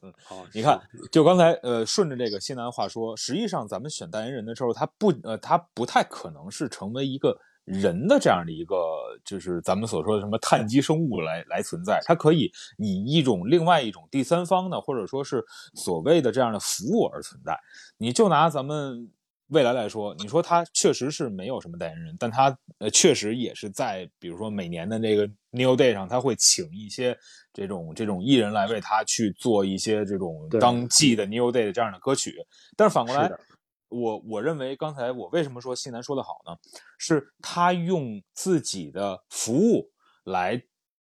嗯好，你看，就刚才呃，顺着这个西南话说，实际上咱们选代言人的时候，他不呃，他不太可能是成为一个人的这样的一个，就是咱们所说的什么碳基生物来来存在，它可以以一种另外一种第三方的，或者说是所谓的这样的服务而存在。你就拿咱们未来来说，你说他确实是没有什么代言人，但他呃确实也是在比如说每年的那个 New Day 上，他会请一些这种这种艺人来为他去做一些这种当季的 New Day 的这样的歌曲。但是反过来我我认为刚才我为什么说西南说的好呢？是他用自己的服务来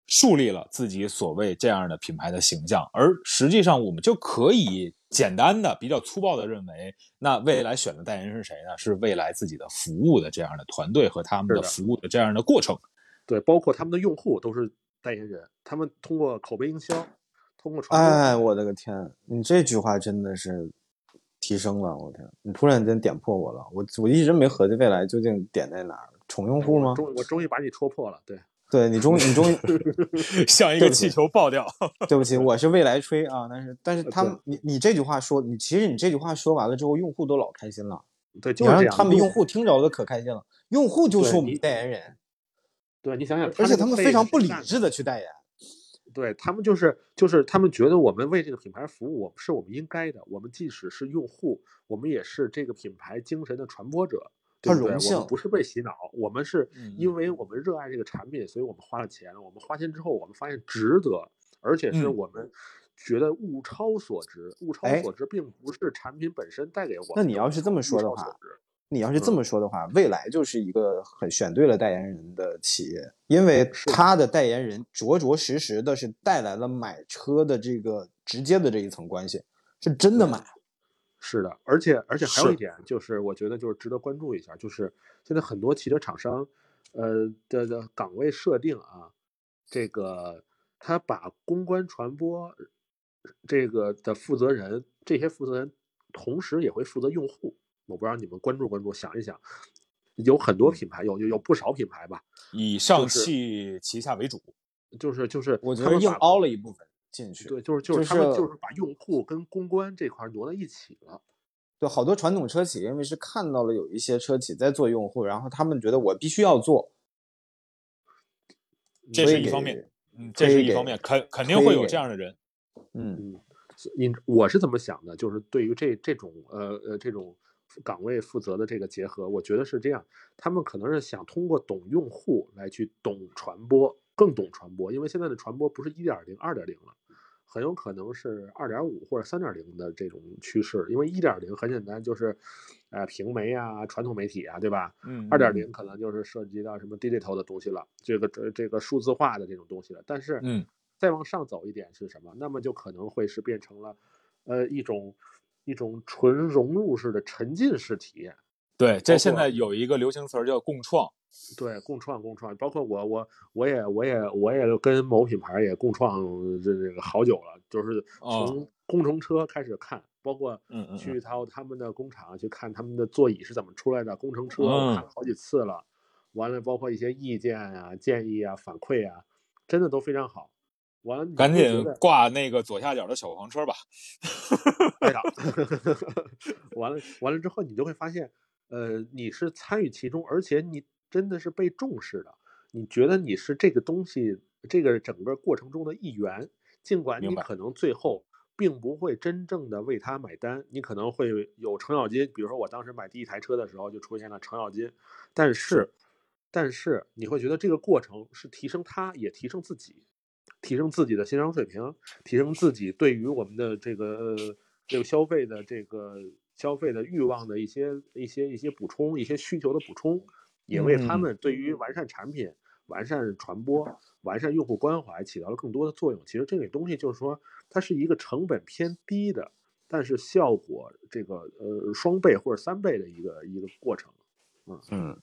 树立了自己所谓这样的品牌的形象，而实际上我们就可以简单的、比较粗暴的认为，那未来选的代言人是谁呢？是未来自己的服务的这样的团队和他们的服务的这样的过程。对，包括他们的用户都是代言人，他们通过口碑营销，通过传播，哎，我的个天，你这句话真的是提升了，我天，你突然间点破我了，我我一直没合计未来究竟点在哪儿，宠用户吗我？终我终于把你戳破了，对，对你终你终于，像一个气球爆掉。对不起，我是未来吹啊，但是但是他们你你这句话说，你其实你这句话说完了之后，用户都老开心了，对，就是这样。让他们用户听着都可开心了，用户就是我们代言人，对你想想，而且他们非常不理。智的去代言。对他们就是就是他们觉得我们为这个品牌服务，我们是我们应该的。我们即使是用户，我们也是这个品牌精神的传播者。对不对他荣幸我们不是被洗脑，我们是嗯因为我们热爱这个产品，所以我们花了钱。我们花钱之后，我们发现值得，而且是嗯我们觉得物超所值。物超哎所值并不是产品本身带给我们的。那你要是这么说的话你要是这嗯么说的话，未来就是一个很选对了代言人的企业，因为他的代言人着着实实的是带来了买车的这个直接的这一层关系，是真的买。是的，而且而且还有一点，就是我觉得就是值得关注一下，就是现在很多汽车厂商，呃的的岗位设定啊，这个他把公关传播这个的负责人，这些负责人同时也会负责用户。我不知道你们关注关注，想一想，有很多品牌，有有有不少品牌吧，以上汽旗下为主，就是就是我觉得硬凹了一部分进去。对，就是就就是他们就是把用户跟公关这块挪到一起了。对，好多传统车企因为是看到了有一些车企在做用户，然后他们觉得我必须要做，这是一方面。嗯，这是一方面，肯肯定会有这样的人。嗯你我是怎么想的？就是对于这这种呃呃这种岗位负责的这个结合，我觉得是这样，他们可能是想通过懂用户来去懂传播，更懂传播，因为现在的传播不是一点零、二点零了。很有可能是二点五或者三点零的这种趋势，因为一点零很简单，就是，呃，平媒啊，传统媒体啊，对吧？嗯二点零可能就是涉及到什么 digital 的东西了，这个这这个数字化的这种东西了。但是，嗯，再往上走一点是什么？那么就可能会是变成了，呃，一种一种纯融入式的沉浸式体验。对，这现在有一个流行词儿叫共创。对，共创共创，包括我我我也我也我也跟某品牌也共创这这个好久了，就是哦从工程车开始看，包括去到他们的工厂去看他们的座椅是怎么出来的，工程车看了好几次了，完了包括一些意见啊、建议啊、反馈啊，真的都非常好。完了，赶紧挂那个左下角的小黄车吧。对的，完了完了之后，你就会发现，呃，你是参与其中，而且你真的是被重视的。你觉得你是这个东西，这个整个过程中的一员，尽管你可能最后并不会真正的为他买单，你可能会有程咬金。比如说我当时买第一台车的时候，就出现了程咬金，但是，但是你会觉得这个过程是提升他，也提升自己。提升自己的欣赏水平，提升自己对于我们的这个呃这个消费的这个消费的欲望的一些一些一些补充，一些需求的补充，也为他嗯们对于完善产品、完善传播、完善用户关怀起到了更多的作用。其实这个东西就是说，它是一个成本偏低的，但是效果这个呃双倍或者三倍的一个一个过程。嗯嗯，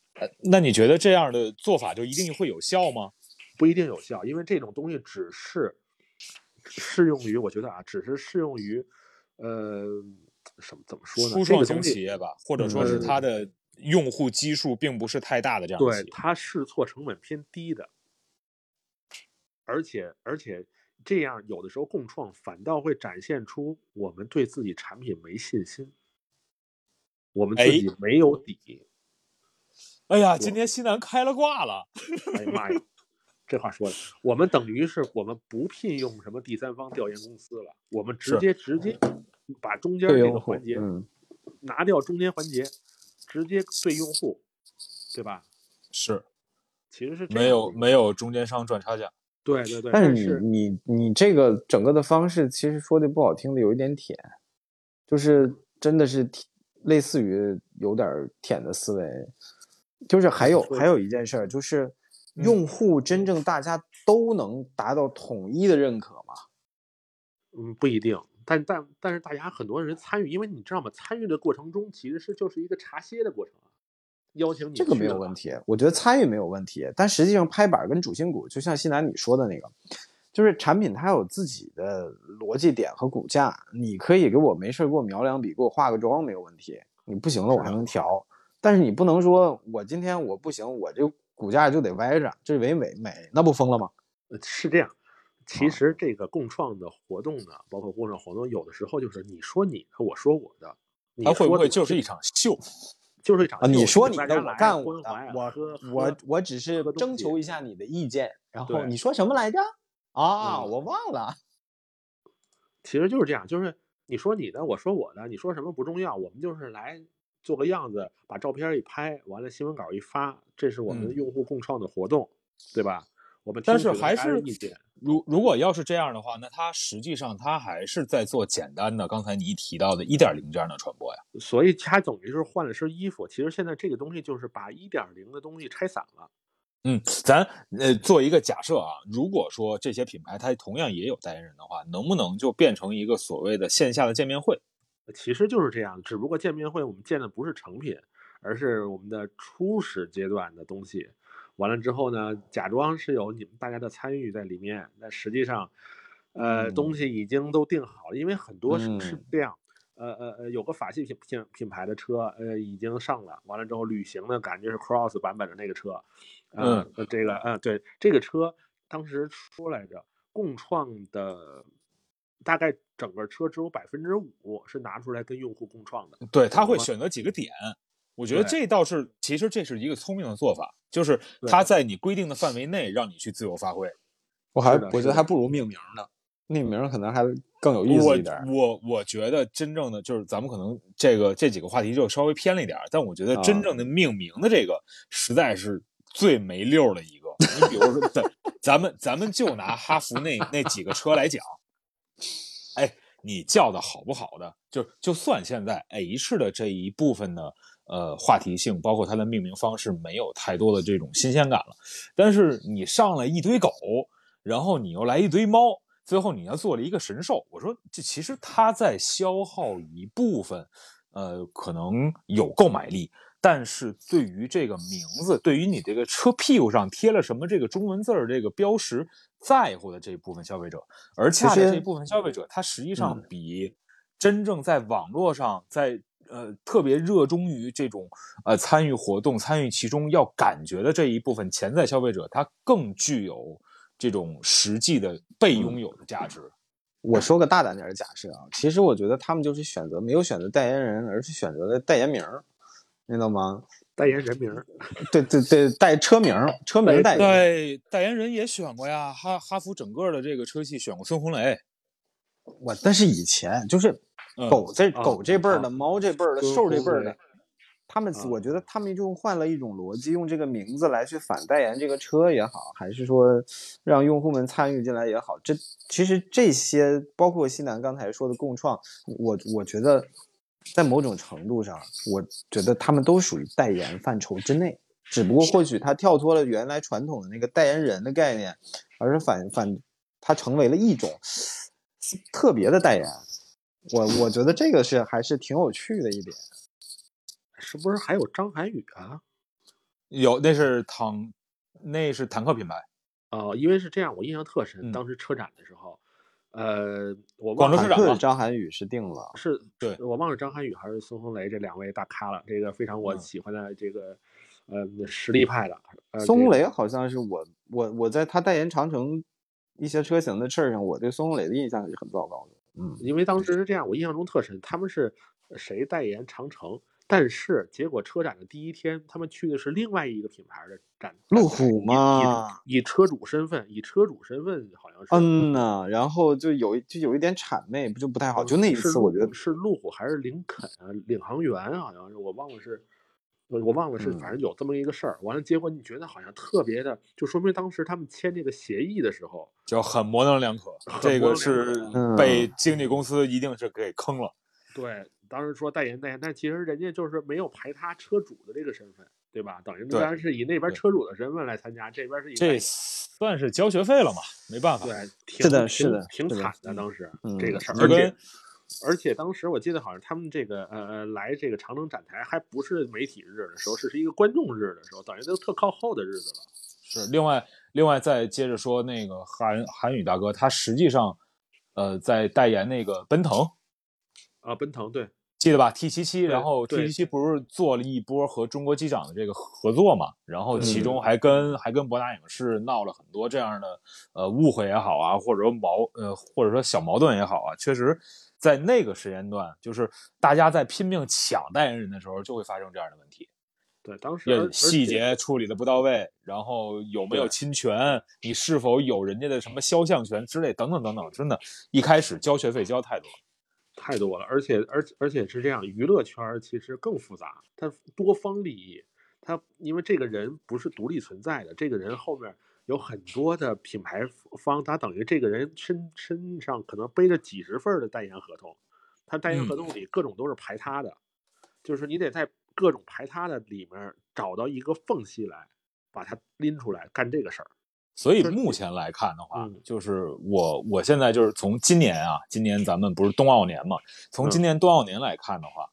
那你觉得这样的做法就一定会有效吗？不一定有效，因为这种东西只是适用于，我觉得啊，只是适用于，呃，什么怎么说呢？初创型企业吧，或者说是呃它的用户基数并不是太大的这样。对它试错成本偏低的，而且而且这样有的时候共创反倒会展现出我们对自己产品没信心，我们自哎己没有底。哎呀，今天西南开了挂了。哎呀妈呀，这话说的，我们等于是我们不聘用什么第三方调研公司了，我们直接直接把中间这个环节嗯拿掉，中间环节直接对用户，对吧？是其实是没有没有中间商赚差价。对对对，但但是你你你这个整个的方式，其实说的不好听的有一点舔，就是真的是类似于有点儿舔的思维。就是还有还有一件事儿，就是嗯用户真正大家都能达到统一的认可吗？嗯不一定，但但但是大家很多人参与，因为你知道吗？参与的过程中其实是就是一个茶歇的过程啊，邀请你这个没有问题，我觉得参与没有问题，但实际上拍板跟主心骨，就像西南你说的那个，就是产品它有自己的逻辑点和骨架，你可以给我没事给我描两笔，给我化个妆没有问题，你不行了我还能调，但是你不能说我今天我不行，我这骨架就得歪着，这是唯美美，那不疯了吗？呃是这样。其啊实这个共创的活动呢，包括共创活动，有的时候就是你说你的，我说我的，你它会不会就是一场秀？啊，就是一场秀你说你的，我干我的我喝我我只是征求一下你的意见，然后你说什么来着？啊，嗯我忘了。其实就是这样，就是你说你的，我说我的，你说什么不重要，我们就是来做个样子，把照片一拍，完了新闻稿一发，这是我们嗯用户共创的活动，对吧？我们但是还是一点，如如果要是这样的话，那它实际上它还是在做简单的刚才你提到的一点零这样的传播呀。所以它等于是换了身衣服。其实现在这个东西就是把一点零的东西拆散了。嗯，咱呃做一个假设啊，如果说这些品牌它同样也有代言人的话，能不能就变成一个所谓的线下的见面会？其实就是这样，只不过见面会我们见的不是成品，而是我们的初始阶段的东西。完了之后呢，假装是有你们大家的参与在里面，但实际上，呃，嗯东西已经都定好了，因为很多是是嗯这样。呃呃呃，有个法系品品品牌的车，呃，已经上了，完了之后旅行的感觉是 Cross 版本的那个车，呃，呃这个，呃，对，这个车当时说来着，共创的大概整个车只有百分之五是拿出来跟用户共创的，对，他会选择几个点。我觉得这倒是，其实这是一个聪明的做法，就是对它在你规定的范围内让你去自由发挥。我还我觉得还不如命名呢。命名可能还更有意思一点。我我我觉得真正的就是咱们可能这个这几个话题就稍微偏了一点，但我觉得啊真正的命名的这个实在是最没溜儿的一个。你比如说，咱咱们咱们就拿哈弗那那几个车来讲，哎，你叫的好不好的，就就算现在 H 的这一部分的呃话题性，包括它的命名方式没有太多的这种新鲜感了，但是你上来一堆狗，然后你又来一堆猫，最后你要做了一个神兽，我说这其实它在消耗一部分，呃，可能有购买力。但是对于这个名字，对于你这个车屁股上贴了什么这个中文字儿这个标识在乎的这一部分消费者，而恰恰这部分消费者，他实际上嗯比真正在网络上在呃特别热衷于这种呃参与活动、参与其中要感觉的这一部分潜在消费者，他更具有这种实际的被拥有的价值。我说个大胆点儿的假设啊，其实我觉得他们就是选择没有选择代言人，而是选择了代言名儿，你懂吗？代言人名儿，对对对，代车名儿，车名儿代言。对，代言人也选过呀，哈哈弗整个的这个车系选过孙红雷。我但是以前就是嗯狗这、啊狗这辈儿的，啊猫这辈儿的，孙兽这辈儿的，他们啊我觉得他们用换了一种逻辑，用这个名字来去反代言这个车也好，还是说让用户们参与进来也好，这其实这些包括西南刚才说的共创，我我觉得在某种程度上，我觉得他们都属于代言范畴之内。只不过或许他跳脱了原来传统的那个代言人的概念，而是反反他成为了一种特别的代言。我我觉得这个是还是挺有趣的一点。是不是还有张涵予啊？有，那是坦，那是坦克品牌，哦，因为是这样，我印象特深，嗯当时车展的时候，呃，我广忘了州车展张涵予是定了，是，对我忘了张涵予还是孙红雷这两位大咖了。这个非常我嗯喜欢的这个，呃，实力派的。呃、孙红雷好像是我我我在他代言长城一些车型的事儿上，我对孙红雷的印象是很糟糕的。嗯，因为当时是这样，我印象中特深，他们是谁代言长城，但是结果车展的第一天，他们去的是另外一个品牌的展，路虎嘛，以车主身份，以车主身份好像是，嗯呐，然后就有一就有一点谄媚，不就不太好。就那一次，我觉得是路虎还是林肯啊，领航员啊好像是，我忘了是，我我忘了是，嗯反正有这么一个事儿。完了，结果你觉得好像特别的，就说明当时他们签这个协议的时候，就很模棱两可。这个是被经纪公司一定是给坑了。对，当时说代言代言，但其实人家就是没有排他车主的这个身份，对吧？等于那对边是以那边车主的身份来参加，这边是以这算是交学费了嘛？没办法。对，挺是的是挺的挺惨的。当时嗯这个事儿，而且而且当时我记得好像他们这个呃呃来这个长城展台还不是媒体日的时候，是是一个观众日的时候，等于都特靠后的日子了。是另外另外再接着说那个韩韩宇大哥，他实际上呃在代言那个奔腾，啊，奔腾对，记得吧？T 七七，然后 T 对七七不是做了一波和中国机长的这个合作嘛？然后其中还跟还跟博纳影视闹了很多这样的呃误会也好啊，或者说矛呃或者说小矛盾也好啊，确实在那个时间段，就是大家在拼命抢代言人的时候，就会发生这样的问题。对，当时细节处理的不到位，然后有没有侵权，你是否有人家的什么肖像权之类，等等等等，真的，一开始交学费交太多了。太多了，而且而且而且是这样，娱乐圈其实更复杂，它多方利益，它因为这个人不是独立存在的，这个人后面有很多的品牌方，他等于这个人身身上可能背着几十份的代言合同，他代言合嗯同里各种都是排他的，就是你得在各种排他的里面找到一个缝隙来，把它拎出来干这个事儿。所以目前来看的话，嗯。就是我我现在就是从今年啊，今年咱们不是冬奥年嘛，从今年冬奥年来看的话，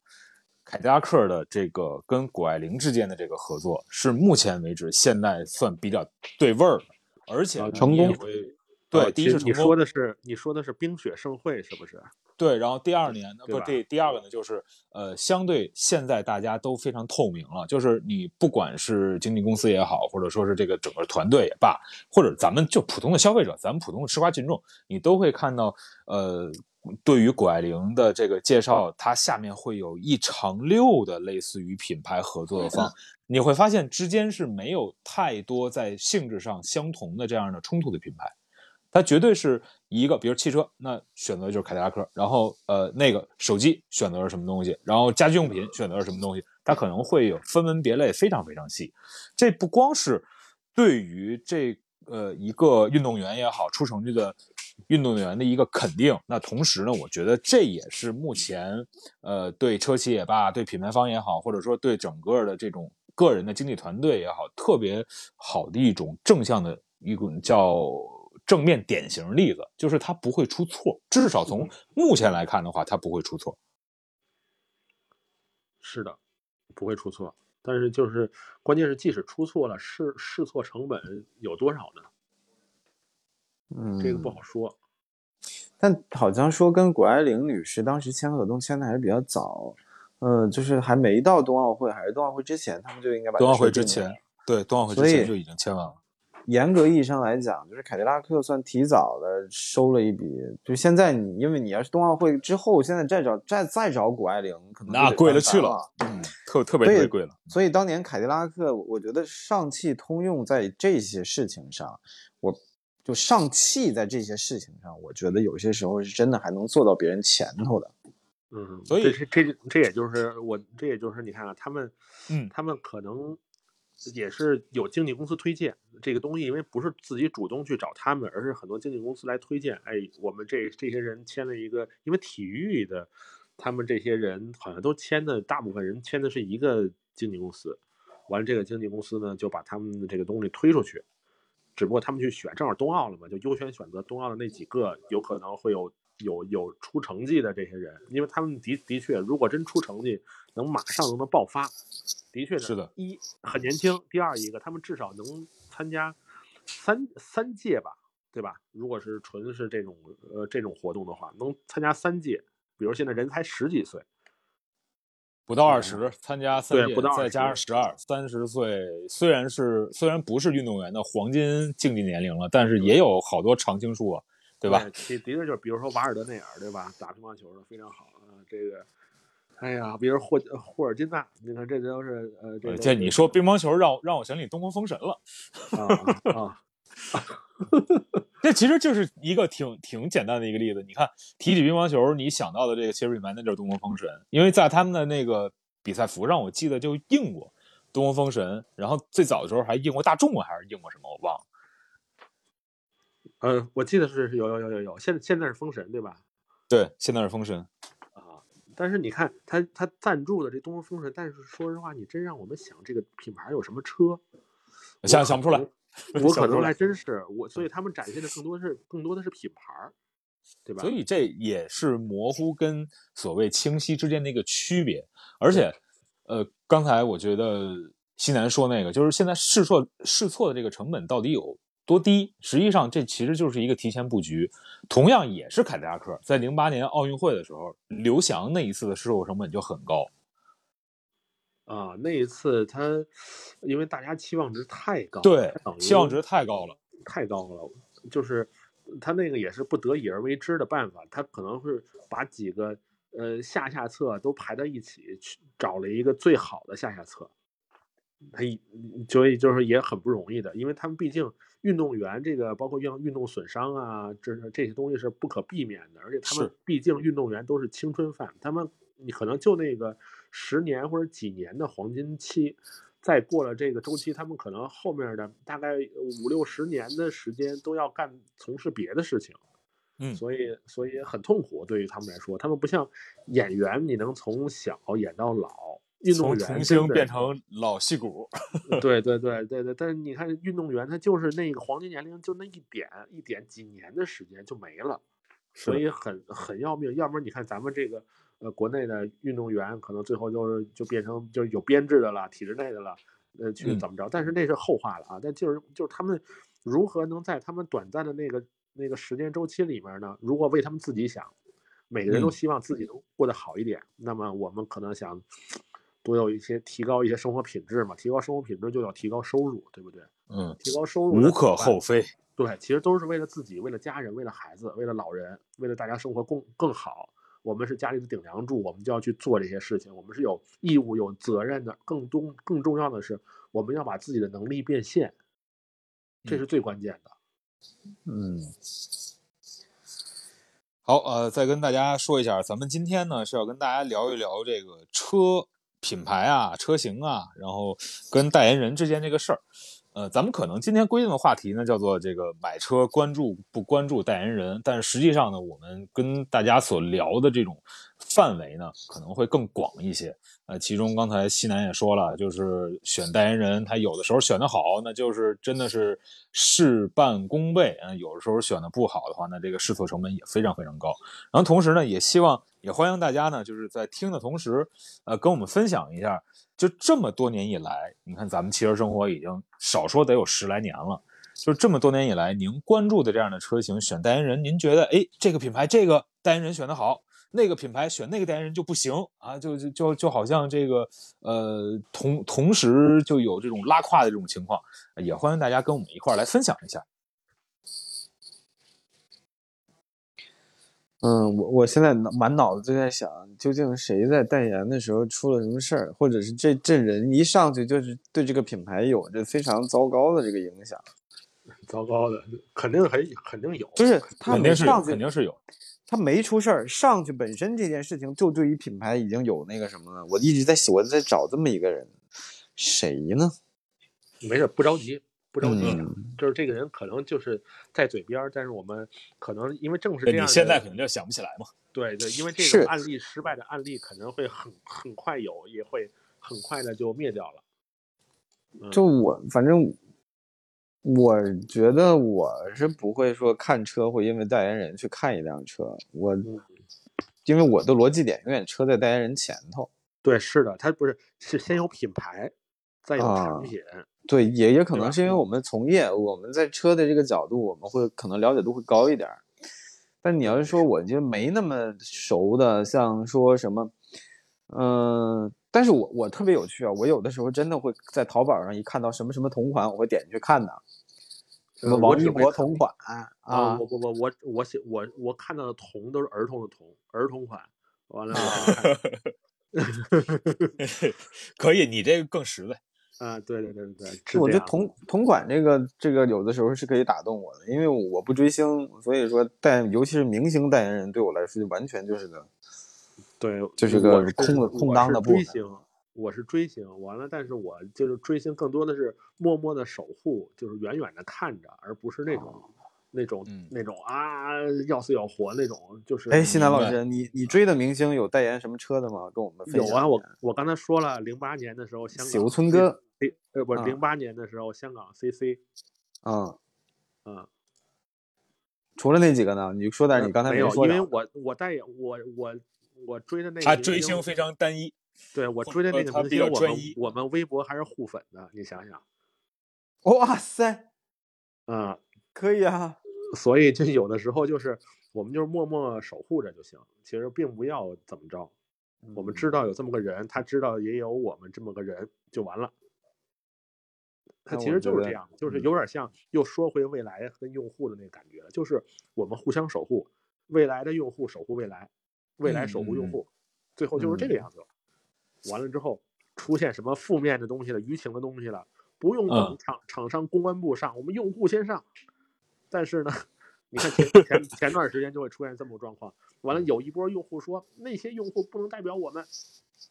凯迪拉克的这个跟谷爱凌之间的这个合作是目前为止现在算比较对味儿，而且成功对，第一是成功，说的是你说的是冰雪盛会是不是？对，然后第二年呢，不，对第第二个呢，就是呃，相对现在大家都非常透明了，就是你不管是经纪公司也好，或者说是这个整个团队也罢，或者咱们就普通的消费者，咱们普通的吃瓜群众，你都会看到，呃，对于谷爱凌的这个介绍，它下面会有一长溜的类似于品牌合作的方，你会发现之间是没有太多在性质上相同的这样的冲突的品牌。它绝对是一个，比如汽车，那选择就是凯迪拉克，然后呃那个手机选择是什么东西，然后家居用品选择是什么东西，它可能会有分门别类，非常非常细。这不光是对于这呃一个运动员也好，出成绩的运动员的一个肯定。那同时呢，我觉得这也是目前呃对车企也罢，对品牌方也好，或者说对整个的这种个人的经纪团队也好，特别好的一种正向的一种叫正面典型例子，就是它不会出错，至少从目前来看的话，它不会出错。是的，不会出错。但是就是关键是，即使出错了，试试错成本有多少呢？嗯，这个不好说。但好像说跟谷爱凌女士当时签合同签的还是比较早，呃，就是还没到冬奥会，还是冬奥会之前，他们就应该把冬奥会之前，对冬奥会之前就已经签完了。严格意义上来讲，就是凯迪拉克算提早的收了一笔。就现在你，因为你要是冬奥会之后，现在再找再再找谷爱凌，可能那贵了去了了。嗯，特特别所以特别贵了。所以当年凯迪拉克，我觉得上汽通用在这些事情上，我就上汽在这些事情上，我觉得有些时候是真的还能做到别人前头的。嗯，所以这这这这也就是我，这也就是你看啊，他们，嗯他们可能也是有经纪公司推荐这个东西，因为不是自己主动去找他们，而是很多经纪公司来推荐。哎，我们这这些人签了一个，因为体育的，他们这些人好像都签的，大部分人签的是一个经纪公司，完了这个经纪公司呢就把他们的这个东西推出去，只不过他们去选，正好冬奥了嘛，就优先选择冬奥的那几个有可能会有有有出成绩的这些人，因为他们的的确，如果真出成绩，能马上就能爆发，的确是的，一很年轻，第二一个他们至少能参加三三届吧，对吧？如果是纯是这种呃这种活动的话，能参加三届，比如现在人才十几岁，不到二十，参加三届，对不到再加上十二，三十岁。虽然是虽然不是运动员的黄金竞技年龄了，但是也有好多常青树啊，对吧？其的确就是，比如说瓦尔德内尔，对吧？打乒乓球的非常好啊、这个，哎呀，比如霍霍尔金娜，你看这都是呃，这你说乒乓球让让我想起东风风神了，啊啊 这其实就是一个挺挺简单的一个例子。你看，提起乒乓球，你想到的这个其实里面那就是东风风神，因为在他们的那个比赛服上，我记得就印过东风风神，然后最早的时候还印过大众啊，还是印过什么我忘了。呃，我记得是有有有有有，现在现在是封神对吧？对，现在是风神。啊，但是你看他他赞助的这东风风神，但是说实话，你真让我们想这个品牌有什么车，想想不出来，我可能还真是我，所以他们展现的更多是更多的是品牌儿，对吧？所以这也是模糊跟所谓清晰之间的一个区别。而且，呃，刚才我觉得西南说那个，就是现在试错试错的这个成本到底有多低？实际上，这其实就是一个提前布局。同样也是凯迪拉克，在零八年奥运会的时候，刘翔那一次的试错成本就很高。啊，那一次他因为大家期望值太高了，对期望值太高了。太高了，就是他那个也是不得已而为之的办法，他可能是把几个呃下下策都排在一起，去找了一个最好的下下策。所以就是也很不容易的，因为他们毕竟运动员这个包括运运动损伤啊，这这些东西是不可避免的，而且他们毕竟运动员都是青春饭，他们你可能就那个十年或者几年的黄金期，再过了这个周期，他们可能后面的大概五六十年的时间都要干从事别的事情。嗯所以所以很痛苦对于他们来说，他们不像演员，你能从小演到老，运动员从童星变成老戏骨，对对对对对，但是你看运动员，他就是那个黄金年龄，就那一点一点几年的时间就没了，所以很很要命。要不然你看咱们这个呃国内的运动员，可能最后就是就变成就是有编制的了，体制内的了，呃去嗯怎么着？但是那是后话了啊。但就是就是他们如何能在他们短暂的那个那个时间周期里面呢？如果为他们自己想，每个人都嗯希望自己都过得好一点，那么我们可能想多有一些提高一些生活品质嘛，提高生活品质就要提高收入，对不对？嗯，提高收入无可厚非。对，其实都是为了自己，为了家人，为了孩子，为了老人，为了大家生活更更好。我们是家里的顶梁柱，我们就要去做这些事情，我们是有义务、有责任的。更重更重要的是，我们要把自己的能力变现，这嗯是最关键的。嗯，好，呃，再跟大家说一下，咱们今天呢是要跟大家聊一聊这个车品牌啊、车型啊，然后跟代言人之间这个事儿。呃，咱们可能今天规定的话题呢叫做这个买车关注不关注代言人，但是实际上呢，我们跟大家所聊的这种范围呢可能会更广一些。呃，其中刚才西南也说了，就是选代言人，他有的时候选的好，那就是真的是事半功倍；嗯，有的时候选的不好的话，那这个试错成本也非常非常高。然后同时呢，也希望也欢迎大家呢，就是在听的同时，呃，跟我们分享一下，就这么多年以来，你看咱们汽车生活已经少说得有十来年了，就这么多年以来，您关注的这样的车型选代言人，您觉得，哎，这个品牌这个代言人选的好。那个品牌选那个代言人就不行啊，就就就就好像这个呃同同时就有这种拉胯的这种情况，也欢迎大家跟我们一块儿来分享一下。嗯，我我现在满脑子就在想，究竟谁在代言的时候出了什么事儿，或者是这这人一上去就是对这个品牌有着非常糟糕的这个影响。糟糕的，肯定很肯定有，就是他没上去肯定是有。他没出事儿，上去本身这件事情就对于品牌已经有那个什么了。我一直在我在找这么一个人，谁呢？没事，不着急，不着急。嗯就是这个人可能就是在嘴边，但是我们可能因为正是这样，你现在可能就想不起来嘛。对对，因为这是种案例失败的案例可能会很很快有，也会很快的就灭掉了。嗯就我反正，我觉得我是不会说看车会因为代言人去看一辆车，我嗯因为我的逻辑点永远车在代言人前头。对，是的，他不是是先有品牌，再有啊产品。对，也也可能是因为我们从业，我们在车的这个角度，我们会可能了解度会高一点儿。但你要是说我就没那么熟的，像说什么，嗯、但是我我特别有趣啊，我有的时候真的会在淘宝上一看到什么什么同款，我会点进去看的，什么王一博同款啊，啊我，我我我我写我我看到的童都是儿童的童，儿童款。完了 可以，你这个更实在。啊，对对对对对，是我觉得同同款这个这个有的时候是可以打动我的，因为我不追星，所以说代尤其是明星代言人对我来说就完全就是个对，就是个空的空当的部分追星，我是追星，完了，但是我就是追星更多的是默默的守护，就是远远的看着，而不是那种、那种、嗯那种啊要死要活那种，就是。哎，西南老师，你你追的明星有代言什么车的吗？跟我们分有啊，我我刚才说了，零八年的时候香港九村哥，零呃不是零八年的时候香港 CC 嗯，嗯，除了那几个呢？你说点你刚才没有，说的。因为我我代言我我我追的那个他明星追星非常单一，对我追的那个明星，我们较专一我们微博还是互粉的，你想想，哇塞，嗯。可以啊。所以就有的时候就是我们就是默默守护着就行，其实并不要怎么着。我们知道有这么个人，他知道也有我们这么个人就完了。他其实就是这样，就是嗯有点像又说回未来跟用户的那个感觉，就是我们互相守护，未来的用户守护未来，未来守护用户，最后就是这个嗯样子了。完了之后出现什么负面的东西了、舆情的东西了，不用等嗯厂厂商公关部上，我们用户先上。但是呢，你看前 前前段时间就会出现这么个状况，完了有一波用户说那些用户不能代表我们，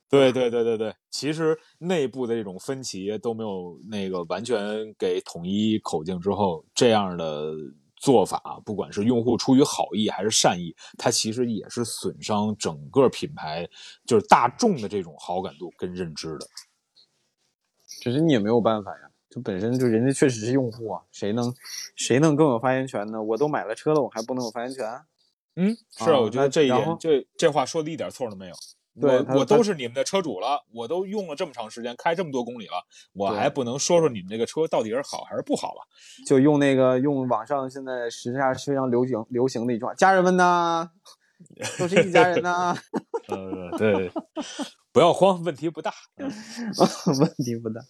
对对对对对，其实内部的这种分歧都没有那个完全给统一口径之后，这样的做法，不管是用户出于好意还是善意，它其实也是损伤整个品牌，就是大众的这种好感度跟认知的。只是你也没有办法呀，这本身就人家确实是用户啊，谁能谁能更有发言权呢？我都买了车了，我还不能有发言权？嗯，是啊，啊我觉得这一点，这这话说的一点错都没有。我我都是你们的车主了，我都用了这么长时间，开这么多公里了，我还不能说说你们这个车到底是好还是不好吧？就用那个用网上现在时下非常流行流行的一句话：“家人们呐，都是一家人呐。呃，对，不要慌，问题不大。嗯” 问题不大。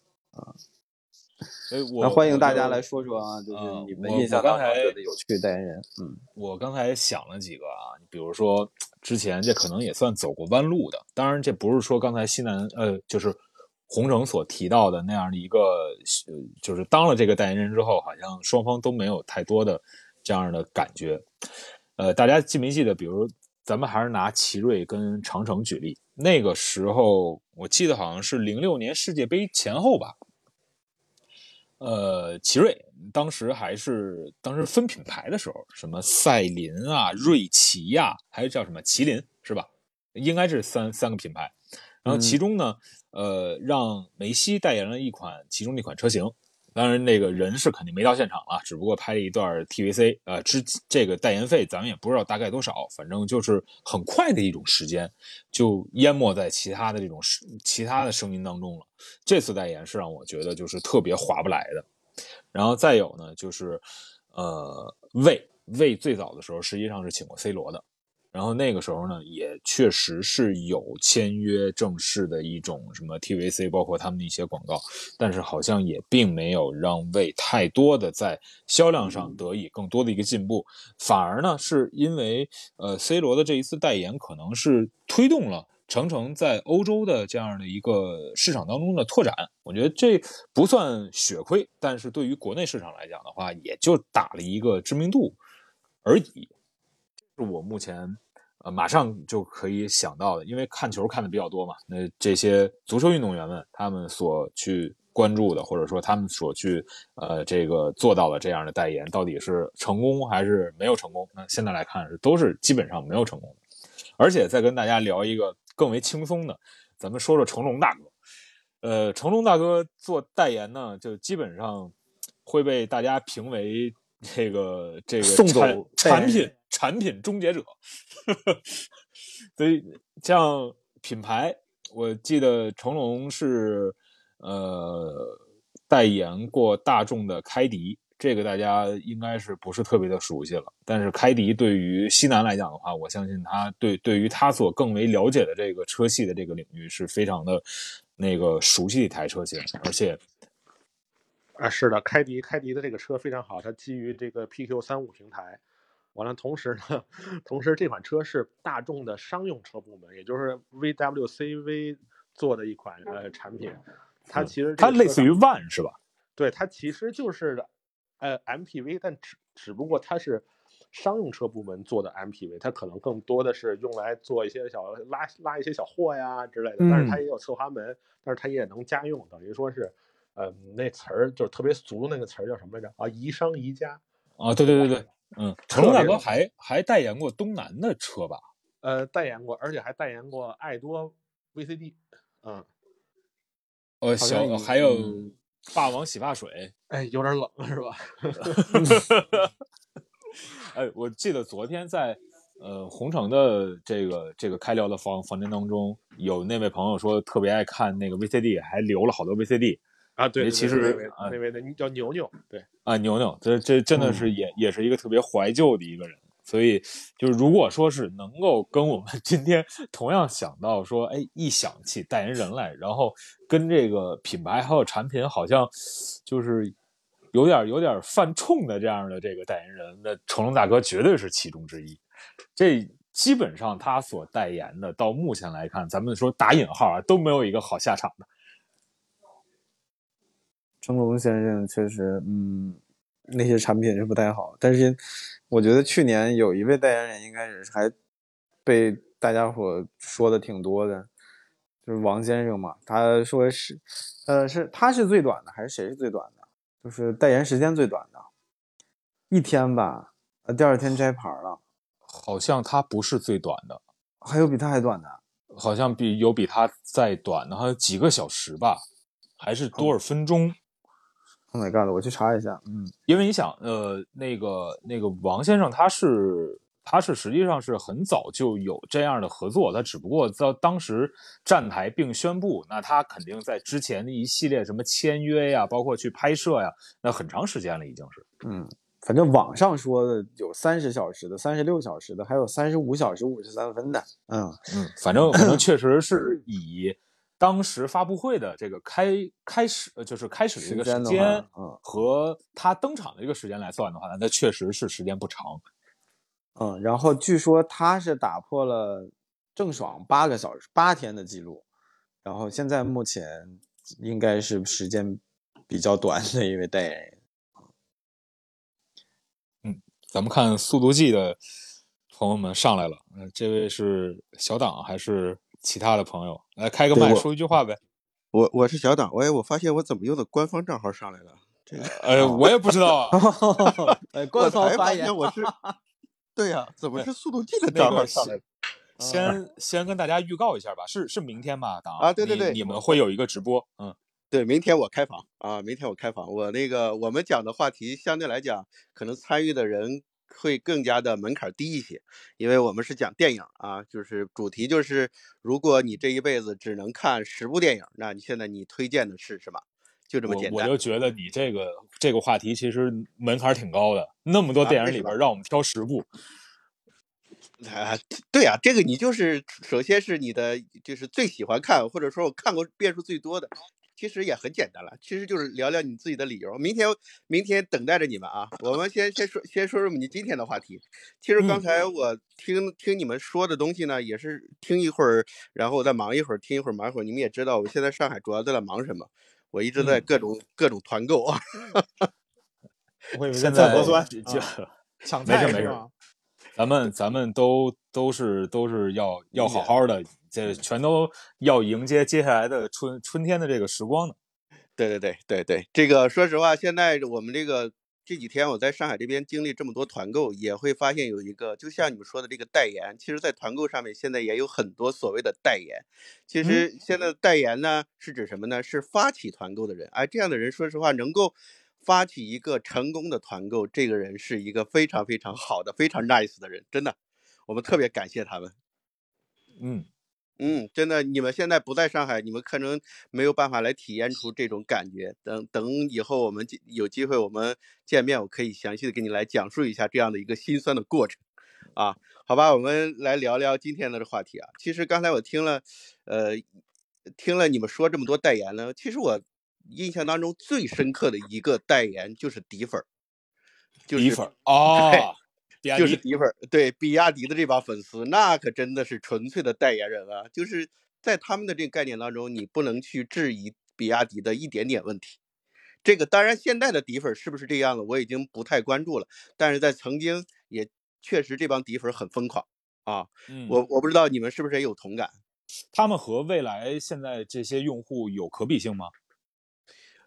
所以我那欢迎大家来说说啊，就是啊你们我印象当中我刚才觉得有趣的代言人。嗯，我刚才想了几个啊，比如说之前这可能也算走过弯路的，当然这不是说刚才西南呃，就是洪城所提到的那样的一个，呃，就是当了这个代言人之后，好像双方都没有太多的这样的感觉。呃，大家记没记得？比如咱们还是拿奇瑞跟长城举例，那个时候我记得好像是零六年世界杯前后吧。呃，奇瑞当时还是当时分品牌的时候，什么赛麟啊、瑞奇呀，还有叫什么麒麟是吧？应该是三三个品牌。然后其中呢，呃，让梅西代言了一款其中的一款车型。当然，那个人是肯定没到现场了，只不过拍了一段 TVC。呃，之这个代言费咱们也不知道大概多少，反正就是很快的一种时间，就淹没在其他的这种其他的声音当中了。这次代言是让我觉得就是特别划不来的。然后再有呢，就是呃，魏魏最早的时候实际上是请过 C 罗的。然后那个时候呢，也确实是有签约正式的一种什么 TVC，包括他们的一些广告，但是好像也并没有让为太多的在销量上得以更多的一个进步，反而呢，是因为呃 C 罗的这一次代言，可能是推动了程程在欧洲的这样的一个市场当中的拓展。我觉得这不算血亏，但是对于国内市场来讲的话，也就打了一个知名度而已。是我目前。呃，马上就可以想到的，因为看球看的比较多嘛。那这些足球运动员们，他们所去关注的，或者说他们所去呃这个做到的这样的代言，到底是成功还是没有成功？那现在来看是都是基本上没有成功的。而且再跟大家聊一个更为轻松的，咱们说说成龙大哥。呃，成龙大哥做代言呢，就基本上会被大家评为这个这个送走产品。产品终结者，所以像品牌，我记得成龙是呃代言过大众的开迪，这个大家应该是不是特别的熟悉了。但是开迪对于西南来讲的话，我相信他对对于他所更为了解的这个车系的这个领域是非常的那个熟悉的一台车型，而且啊是的，开迪开迪的这个车非常好，它基于这个 PQ 三五平台。完了，同时呢，同时这款车是大众的商用车部门，也就是 VWCV 做的一款呃产品。它其实它类似于 One 是吧？对，它其实就是呃 MPV，但只只不过它是商用车部门做的 MPV，它可能更多的是用来做一些小拉拉一些小货呀之类的。但是它也有侧滑门，但是它也能家用，等于说是呃那词儿就是特别俗的那个词儿叫什么来着？啊，宜商宜家。啊，对对对对。嗯，成龙大哥还还代言过东南的车吧？呃，代言过，而且还代言过爱多 VCD。嗯，哦，小还有霸王洗发水。哎，有点冷是吧？哎，我记得昨天在呃红城的这个这个开聊的房房间当中，有那位朋友说特别爱看那个 VCD，还留了好多 VCD。啊，对，其实那位的叫牛牛，对啊，牛牛，这这真的是也也是一个特别怀旧的一个人，所以就是如果说是能够跟我们 今天同样想到说，哎，一想起代言人来，然后跟这个品牌还有产品好像就是有点有点犯冲的这样的这个代言人，那成龙大哥绝对是其中之一。这基本上他所代言的，到目前来看，咱们说打引号啊，都没有一个好下场的。成龙先生确实，嗯，那些产品是不太好。但是，我觉得去年有一位代言人应该是还被大家伙说的挺多的，就是王先生嘛。他说是，呃，是他是最短的，还是谁是最短的？就是代言时间最短的，一天吧。呃，第二天摘牌了。好像他不是最短的，还有比他还短的。好像比有比他再短的，还有几个小时吧，还是多少分钟？my god！我去查一下，嗯，因为你想，呃，那个那个王先生，他是他是实际上是很早就有这样的合作，他只不过在当时站台并宣布，那他肯定在之前的一系列什么签约呀，包括去拍摄呀，那很长时间了已经是，嗯，反正网上说的有三十小时的、三十六小时的，还有三十五小时五十三分的，嗯嗯，反正反正确实是以。当时发布会的这个开开始，呃，就是开始的一个时间，嗯，和他登场的一个时间来算的话，那确实是时间不长，嗯，然后据说他是打破了郑爽八个小时八天的记录，然后现在目前应该是时间比较短的一位代言人。嗯咱们看《速度记》的朋友们上来了，呃，这位是小党还是其他的朋友？来开个麦说一句话呗。我我是小党，哎，我发现我怎么用的官方账号上来了？这个呃，我也不知道啊。官方才发发言现我是，对呀、怎么是速度计的那个账号上来了？先先跟大家预告一下吧，是是明天吧，党啊对对对你你们会有一个直播，嗯，对，明天我开房啊，明天我开房。我那个我们讲的话题相对来讲，可能参与的人会更加的门槛低一些，因为我们是讲电影啊，就是主题就是，如果你这一辈子只能看十部电影，那你现在你推荐的是什么？就这么简单。我就觉得你这个这个话题其实门槛挺高的，那么多啊电影里边让我们挑十部，啊，对啊、这个你就是首先是你的就是最喜欢看，或者说我看过遍数最多的，其实也很简单了，其实就是聊聊你自己的理由。明天明天等待着你们啊！我们先先说先说说你今天的话题。其实刚嗯才我听、听你们说的东西呢，也是听一会儿，然后我再忙一会儿，听一会儿忙一会儿。你们也知道，我现在上海主要在在忙什么，我一直在嗯各种、各种团购啊。我以为现在核酸抢没事没事菜？咱们咱们都都是都是要要好好的，这全都要迎接接下来的春春天的这个时光呢。对对对对对，这个说实话，现在我们这个这几天我在上海这边经历这么多团购，也会发现有一个，就像你们说的这个代言，其实，在团购上面现在也有很多所谓的代言。其实现在的代言呢，是指什么呢？是发起团购的人。哎，这样的人，说实话，能够发起一个成功的团购，这个人是一个非常非常好的、非常 nice 的人，真的，我们特别感谢他们。嗯，嗯，真的，你们现在不在上海，你们可能没有办法来体验出这种感觉。等等，以后我们有机会我们见面，我可以详细的给你来讲述一下这样的一个心酸的过程。啊，好吧，我们来聊聊今天的这话题啊。其实刚才我听了，呃，听了你们说这么多代言呢，其实我印象当中最深刻的一个代言就是底粉儿，就是底粉儿哦，比亚迪就是底粉儿，对比亚迪的这帮粉丝，那可真的是纯粹的代言人啊！就是在他们的这个概念当中，你不能去质疑比亚迪的一点点问题。这个当然，现在的底粉儿是不是这样了，我已经不太关注了。但是在曾经也确实这帮底粉儿很疯狂啊！嗯，我我不知道你们是不是也有同感？他们和未来现在这些用户有可比性吗？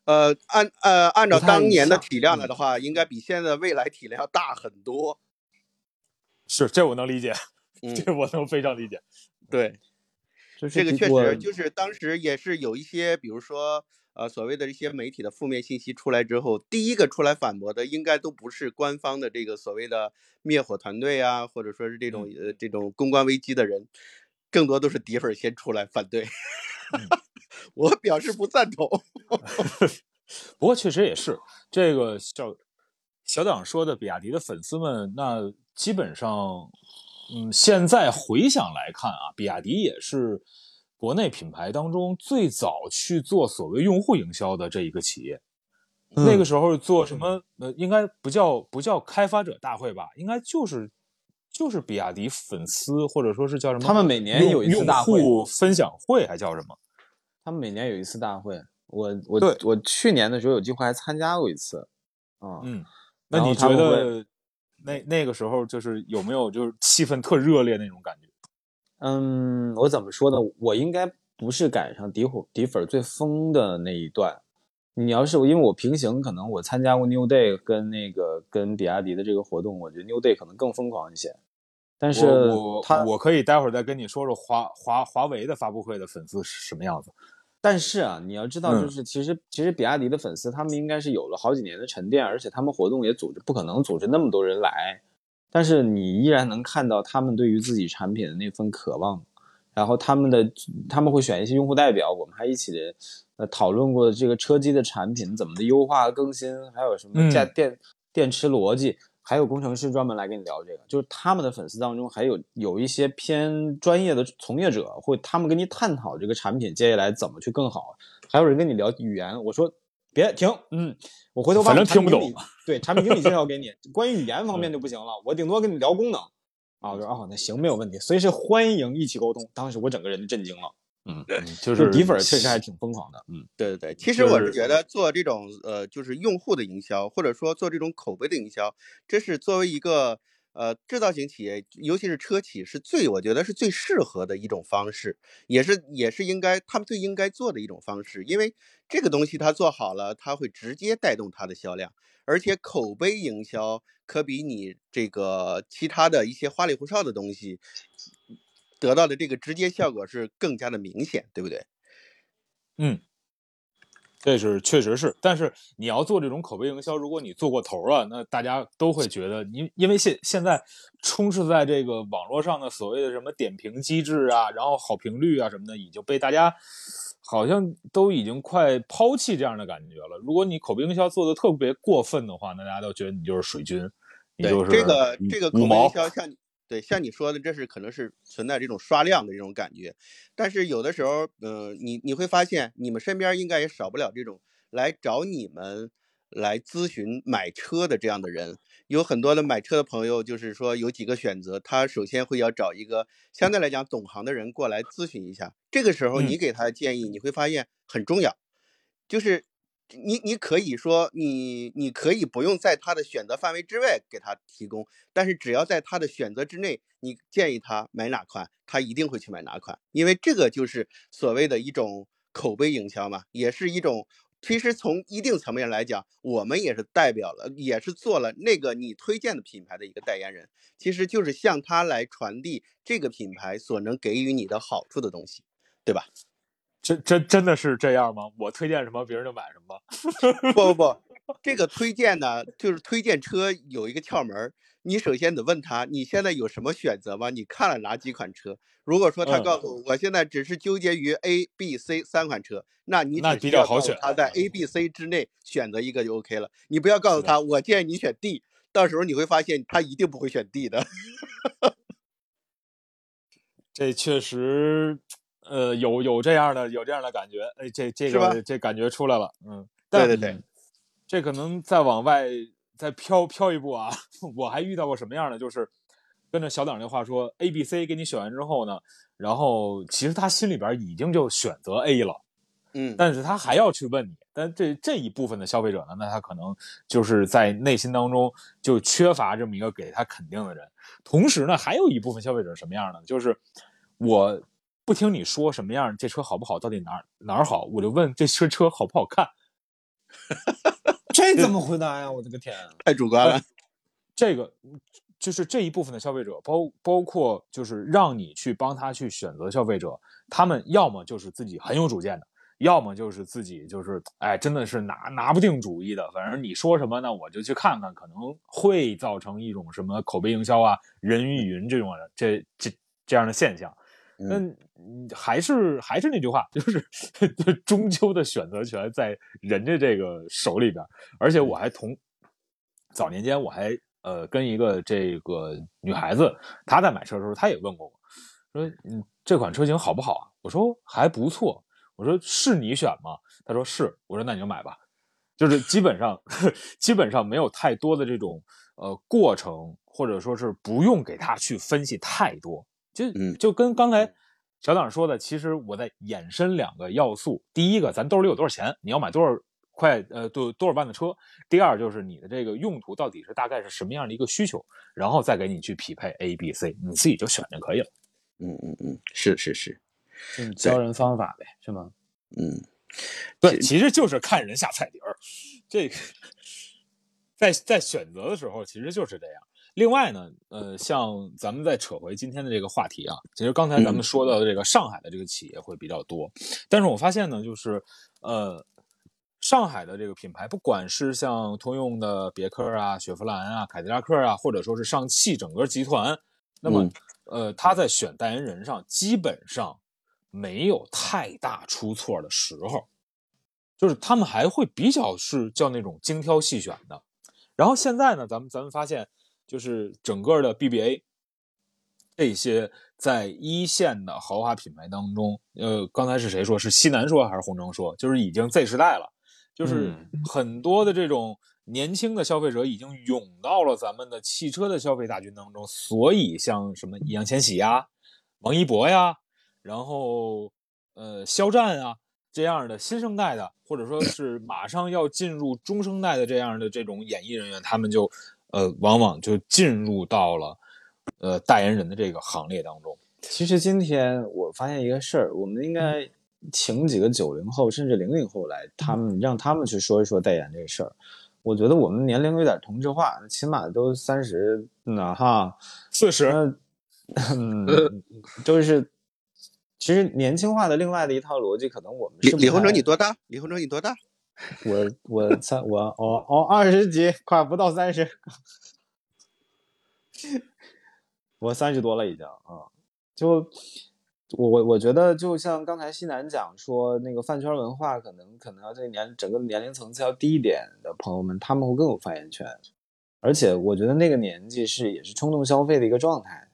呃，按呃按照当年的体量来嗯的话，应该比现在的未来体量大很多。是，这我能理解，嗯，这我能非常理解。对。这个确实就是当时也是有一些，比如说呃所谓的一些媒体的负面信息出来之后，第一个出来反驳的应该都不是官方的这个所谓的灭火团队啊，或者说是这种呃这种公关危机的人，更多都是底粉儿先出来反对。我表示不赞同。不过确实也是，这个小小党说的比亚迪的粉丝们，那基本上，嗯，现在回想来看啊，比亚迪也是国内品牌当中最早去做所谓用户营销的这一个企业。那个时候做什么？呃，应该不叫不叫开发者大会吧？应该就是就是比亚迪粉丝或者说是叫什么？他们每年有一次大会分享会还叫什么？他们每年有一次大会，我我我去年的时候有机会还参加过一次，啊、嗯，那你觉得那那个时候就是有没有就是气氛特热烈那种感觉？嗯，我怎么说呢？我应该不是赶上底火底粉最疯的那一段。你要是因为我平行，可能我参加过 New Day 跟那个跟比亚迪的这个活动，我觉得 New Day 可能更疯狂一些。但是我我我可以待会儿再跟你说说华华华为的发布会的粉丝是什么样子。但是啊，你要知道，嗯。就是其实、其实比亚迪的粉丝，他们应该是有了好几年的沉淀，而且他们活动也组织，不可能组织那么多人来。但是你依然能看到他们对于自己产品的那份渴望，然后他们的他们会选一些用户代表，我们还一起呃讨论过这个车机的产品怎么的优化更新，还有什么嗯。价电、电池逻辑，还有工程师专门来跟你聊这个，就是他们的粉丝当中还有有一些偏专业的从业者，会他们跟你探讨这个产品接下来怎么去更好，还有人跟你聊语言。我说别停，嗯，我回头把反正产品听不经理，对产品经理介绍给你。关于语言方面就不行了，我顶多跟你聊功能。啊，我说哦，那行没有问题，随时欢迎一起沟通。当时我整个人就震惊了嗯，对，就就是底粉确实还挺疯狂的。嗯，对对对，其实我是觉得做这种呃，就是用户的营销，或者说做这种口碑的营销，这是作为一个呃制造型企业，尤其是车企，是最我觉得是最适合的一种方式，也是也是应该他们最应该做的一种方式，因为这个东西它做好了，它会直接带动它的销量，而且口碑营销可比你这个其他的一些花里胡哨的东西得到的这个直接效果是更加的明显，对不对？嗯，这是确实是，但是你要做这种口碑营销，如果你做过头了，那大家都会觉得，因因为现现在充斥在这个网络上的所谓的什么点评机制啊，然后好评率啊什么的，已经被大家好像都已经快抛弃这样的感觉了。如果你口碑营销做的特别过分的话，那大家都觉得你就是水军，你对就是这个这个口碑营销，像你对像你说的，这是可能是存在这种刷量的这种感觉，但是有的时候，呃，你你会发现，你们身边应该也少不了这种来找你们来咨询买车的这样的人。有很多的买车的朋友，就是说有几个选择，他首先会要找一个相对来讲懂行的人过来咨询一下。这个时候，你嗯给他的建议，你会发现很重要，就是你你可以说你你可以不用在他的选择范围之外给他提供，但是只要在他的选择之内，你建议他买哪款，他一定会去买哪款，因为这个就是所谓的一种口碑营销嘛，也是一种。其实从一定层面来讲，我们也是代表了，也是做了那个你推荐的品牌的一个代言人，其实就是向他来传递这个品牌所能给予你的好处的东西，对吧？真真真的是这样吗？我推荐什么，别人就买什么。不不不，这个推荐呢，就是推荐车有一个窍门儿。你首先得问他，你现在有什么选择吗？你看了哪几款车？如果说他嗯告诉我，我现在只是纠结于 A、B、C 三款车，那你那比较好选他在 A、B、C 之内选择一个就 OK 了。你不要告诉他，我建议你选 D，到时候你会发现他一定不会选 D 的。这确实，呃，有有这样的有这样的感觉，哎，这这个这感觉出来了，嗯，但对对对，这可能再往外再飘飘一步啊，我还遇到过什么样的，就是跟着小党那话说，A、B、C 给你选完之后呢，然后其实他心里边已经就选择 A 了，嗯，但是他还要去问你，但这这一部分的消费者呢，那他可能就是在内心当中就缺乏这么一个给他肯定的人。同时呢，还有一部分消费者什么样呢？就是我不听你说什么样，这车好不好，到底哪儿哪儿好，我就问这车车好不好看。这怎么回答呀？我的个天！啊太主观了。这个就是这一部分的消费者，包包括就是让你去帮他去选择的消费者，他们要么就是自己很有主见的，要么就是自己就是哎真的是拿拿不定主意的。反正你说什么呢，我就去看看，可能会造成一种什么口碑营销啊、人云亦云这种的这这这样的现象。那嗯还是还是那句话，就是终究的选择权在人家这个手里边。而且我还同早年间我还呃跟一个这个女孩子，她在买车的时候，她也问过我，说嗯这款车型好不好啊？我说还不错。我说是你选吗？她说是。我说那你就买吧。就是基本上 基本上没有太多的这种呃过程，或者说是不用给他去分析太多。就嗯就跟刚才小党说的，其实我在衍生两个要素。第一个，咱兜里有多少钱？你要买多少块？呃，多多少万的车？第二就是你的这个用途到底是大概是什么样的一个需求，然后再给你去匹配 A、B、C，你自己就选就可以了。嗯嗯嗯，是是是，就是教人方法呗，是吗？嗯对，其实就是看人下菜碟儿。这个在在选择的时候，其实就是这样。另外呢，呃，像咱们再扯回今天的这个话题啊，其实刚才咱们说到的这个上海的这个企业会比较多，但是我发现呢，就是呃，上海的这个品牌，不管是像通用的别克啊、雪佛兰啊、凯迪拉克啊，或者说是上汽整个集团，那么、嗯呃，他在选代言人上基本上没有太大出错的时候。就是他们还会比较是叫那种精挑细选的。然后现在呢，咱们咱们发现，就是整个的 BBA 这些在一线的豪华品牌当中，呃，刚才是谁说？是西南说还是红城说？就是已经 Z 时代了，就是很多的这种年轻的消费者已经涌到了咱们的汽车的消费大军当中，所以像什么易烊千玺呀、王一博呀，然后呃肖战啊这样的新生代的，或者说是马上要进入中生代的这样的这种演艺人员，他们就呃往往就进入到了呃代言人的这个行列当中。其实今天我发现一个事儿，我们应该请几个九零后甚至零零后来，他们让他们去说一说代言这个事儿。我觉得我们年龄有点同质化，起码都三十呢哈，四十，那嗯，就是其实年轻化的另外的一套逻辑，可能我们是李李洪太哲你多大？李洪哲你多大？我我三我哦哦二十几，快不到三十，我三十多了已经啊。就我我我觉得，就像刚才西南讲说，那个饭圈文化可能可能要这年整个年龄层次要低一点的朋友们，他们会更有发言权。而且我觉得那个年纪是也是冲动消费的一个状态，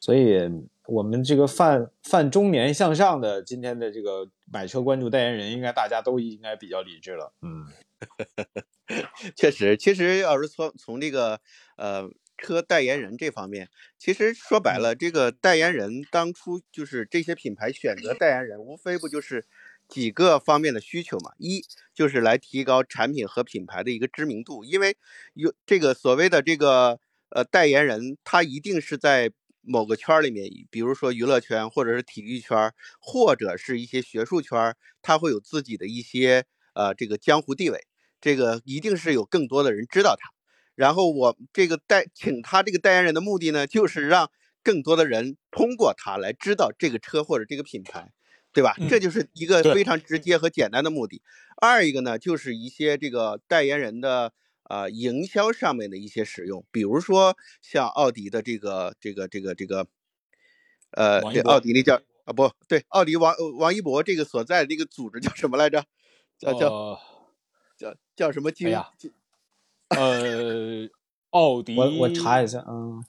所以我们这个泛泛中年向上的今天的这个买车关注代言人，应该大家都应该比较理智了。嗯。确实，其实要是从从这个呃车代言人这方面，其实说白了，这个代言人当初就是这些品牌选择代言人，无非不就是几个方面的需求嘛。一就是来提高产品和品牌的一个知名度，因为有这个所谓的这个呃代言人，他一定是在某个圈儿里面，比如说娱乐圈，或者是体育圈儿，或者是一些学术圈儿，他会有自己的一些呃这个江湖地位。这个一定是有更多的人知道他，然后我这个代请他这个代言人的目的呢，就是让更多的人通过他来知道这个车或者这个品牌，对吧？这就是一个非常直接和简单的目的。二一个呢，就是一些这个代言人的呃营销上面的一些使用，比如说像奥迪的这个这个这个这个，呃，这王一博奥迪那叫啊不对，奥迪王呃王一博这个所在的这个组织叫什么来着？叫叫。呃叫叫什么精？哎呀呃，奥迪，我我查一下，嗯，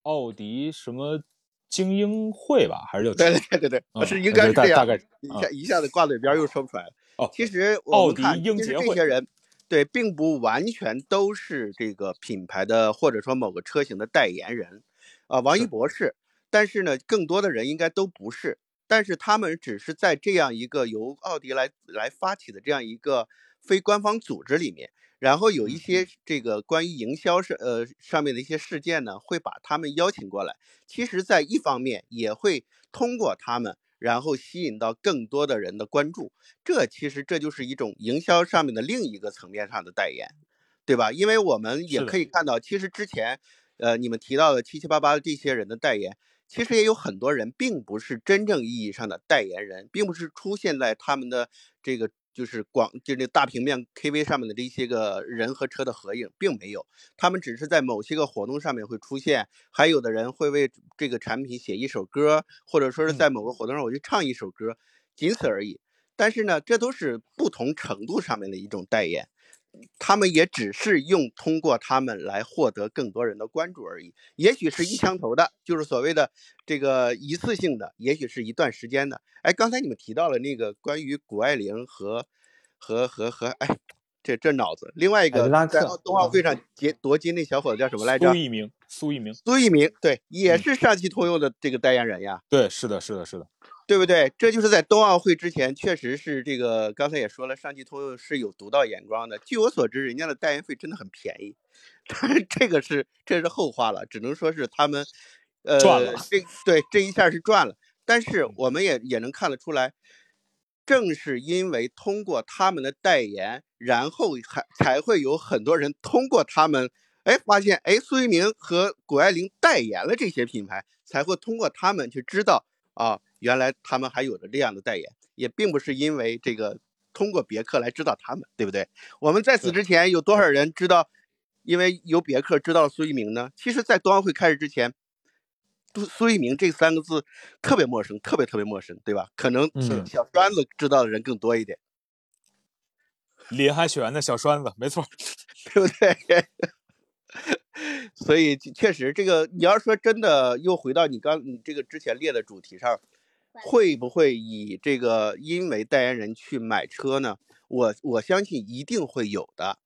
奥迪什么精英会吧，还是叫对对对对是应该是这样。大大概一下一下子挂嘴边又说不出来了。哦其实我奥迪们看，其实英杰会这些人对，并不完全都是这个品牌的或者说某个车型的代言人。啊，王一博是，但是呢，更多的人应该都不是。但是他们只是在这样一个由奥迪来来发起的这样一个非官方组织里面，然后有一些这个关于营销上呃上面的一些事件呢，会把他们邀请过来。其实，在一方面也会通过他们，然后吸引到更多的人的关注。这其实这就是一种营销上面的另一个层面上的代言，对吧？因为我们也可以看到，其实之前呃你们提到的七七八八的这些人的代言。其实也有很多人并不是真正意义上的代言人，并不是出现在他们的这个就是广就那大平面 KV 上面的这些个人和车的合影，并没有，他们只是在某些个活动上面会出现，还有的人会为这个产品写一首歌，或者说是在某个活动上我去唱一首歌，仅此而已。但是呢，这都是不同程度上面的一种代言。他们也只是用通过他们来获得更多人的关注而已，也许是一枪头的，就是所谓的这个一次性的，也许是一段时间的。哎，刚才你们提到了那个关于谷爱凌和和和和，哎，这这脑子，另外一个在冬奥会上夺夺金那小伙子叫什么来着苏？翊鸣，苏翊鸣，苏翊鸣，对，也嗯。是上汽通用的这个代言人呀。对，是的，是的，是的，对不对？这就是在冬奥会之前，确实是这个，刚才也说了，上汽通用是有独到眼光的。据我所知，人家的代言费真的很便宜，但是这个是这是后话了，只能说是他们，呃，赚了这对这一下是赚了。但是我们也也能看得出来，正是因为通过他们的代言，然后还才会有很多人通过他们，哎，发现哎，苏一鸣和谷爱凌代言了这些品牌，才会通过他们去知道啊，原来他们还有着这样的代言，也并不是因为这个通过别克来知道他们，对不对？我们在此之前有多少人知道，因为有别克知道了苏一鸣呢？其实，在冬奥会开始之前，苏苏一鸣这三个字特别陌生，特别特别陌生，对吧？可能嗯小栓子知道的人更多一点，林海雪原的小栓子，没错，对不对？所以确实，这个你要说真的，又回到你刚你这个之前列的主题上，会不会以这个因为代言人去买车呢？我我相信一定会有的，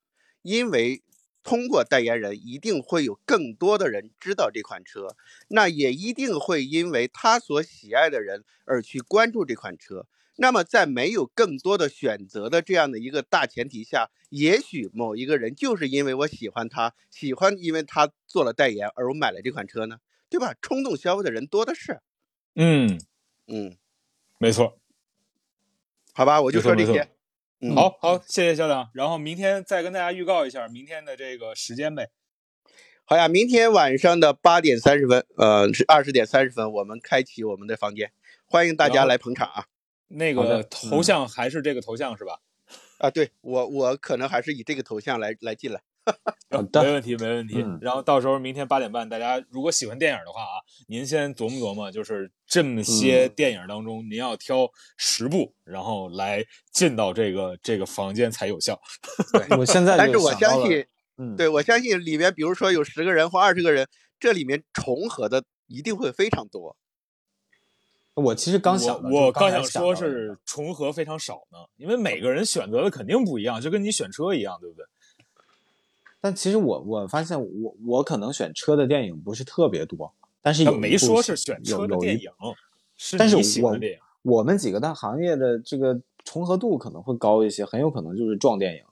因为通过代言人，一定会有更多的人知道这款车，那也一定会因为他所喜爱的人而去关注这款车。那么，在没有更多的选择的这样的一个大前提下，也许某一个人就是因为我喜欢他，喜欢因为他做了代言而我买了这款车呢，对吧？冲动消费的人多的是。嗯，嗯，没错。好吧，我就说这些。嗯，好好，谢谢校长。然后明天再跟大家预告一下明天的这个时间呗。好呀，明天晚上的八点三十分，呃，是二十点三十分，我们开启我们的房间，欢迎大家来捧场啊！那个头像还是这个头像是吧？啊，对我，我可能还是以这个头像来来进来。好的没问题，没问题。嗯然后到时候明天八点半，大家如果喜欢电影的话啊，您先琢磨琢磨，就是这么些嗯电影当中，您要挑十部，然后来进到这个这个房间才有效。我现在但是我相信，嗯，对我相信里面，比如说有十个人或二十个人，这里面重合的一定会非常多。我其实刚想，我我刚想说是重合非常少呢，因为每个人选择的肯定不一样，就跟你选车一样，对不对？但其实我我发现我我可能选车的电影不是特别多，但是没说是选车的电影，是但是你喜欢电影。我们几个大行业的这个重合度可能会高一些，很有可能就是撞电影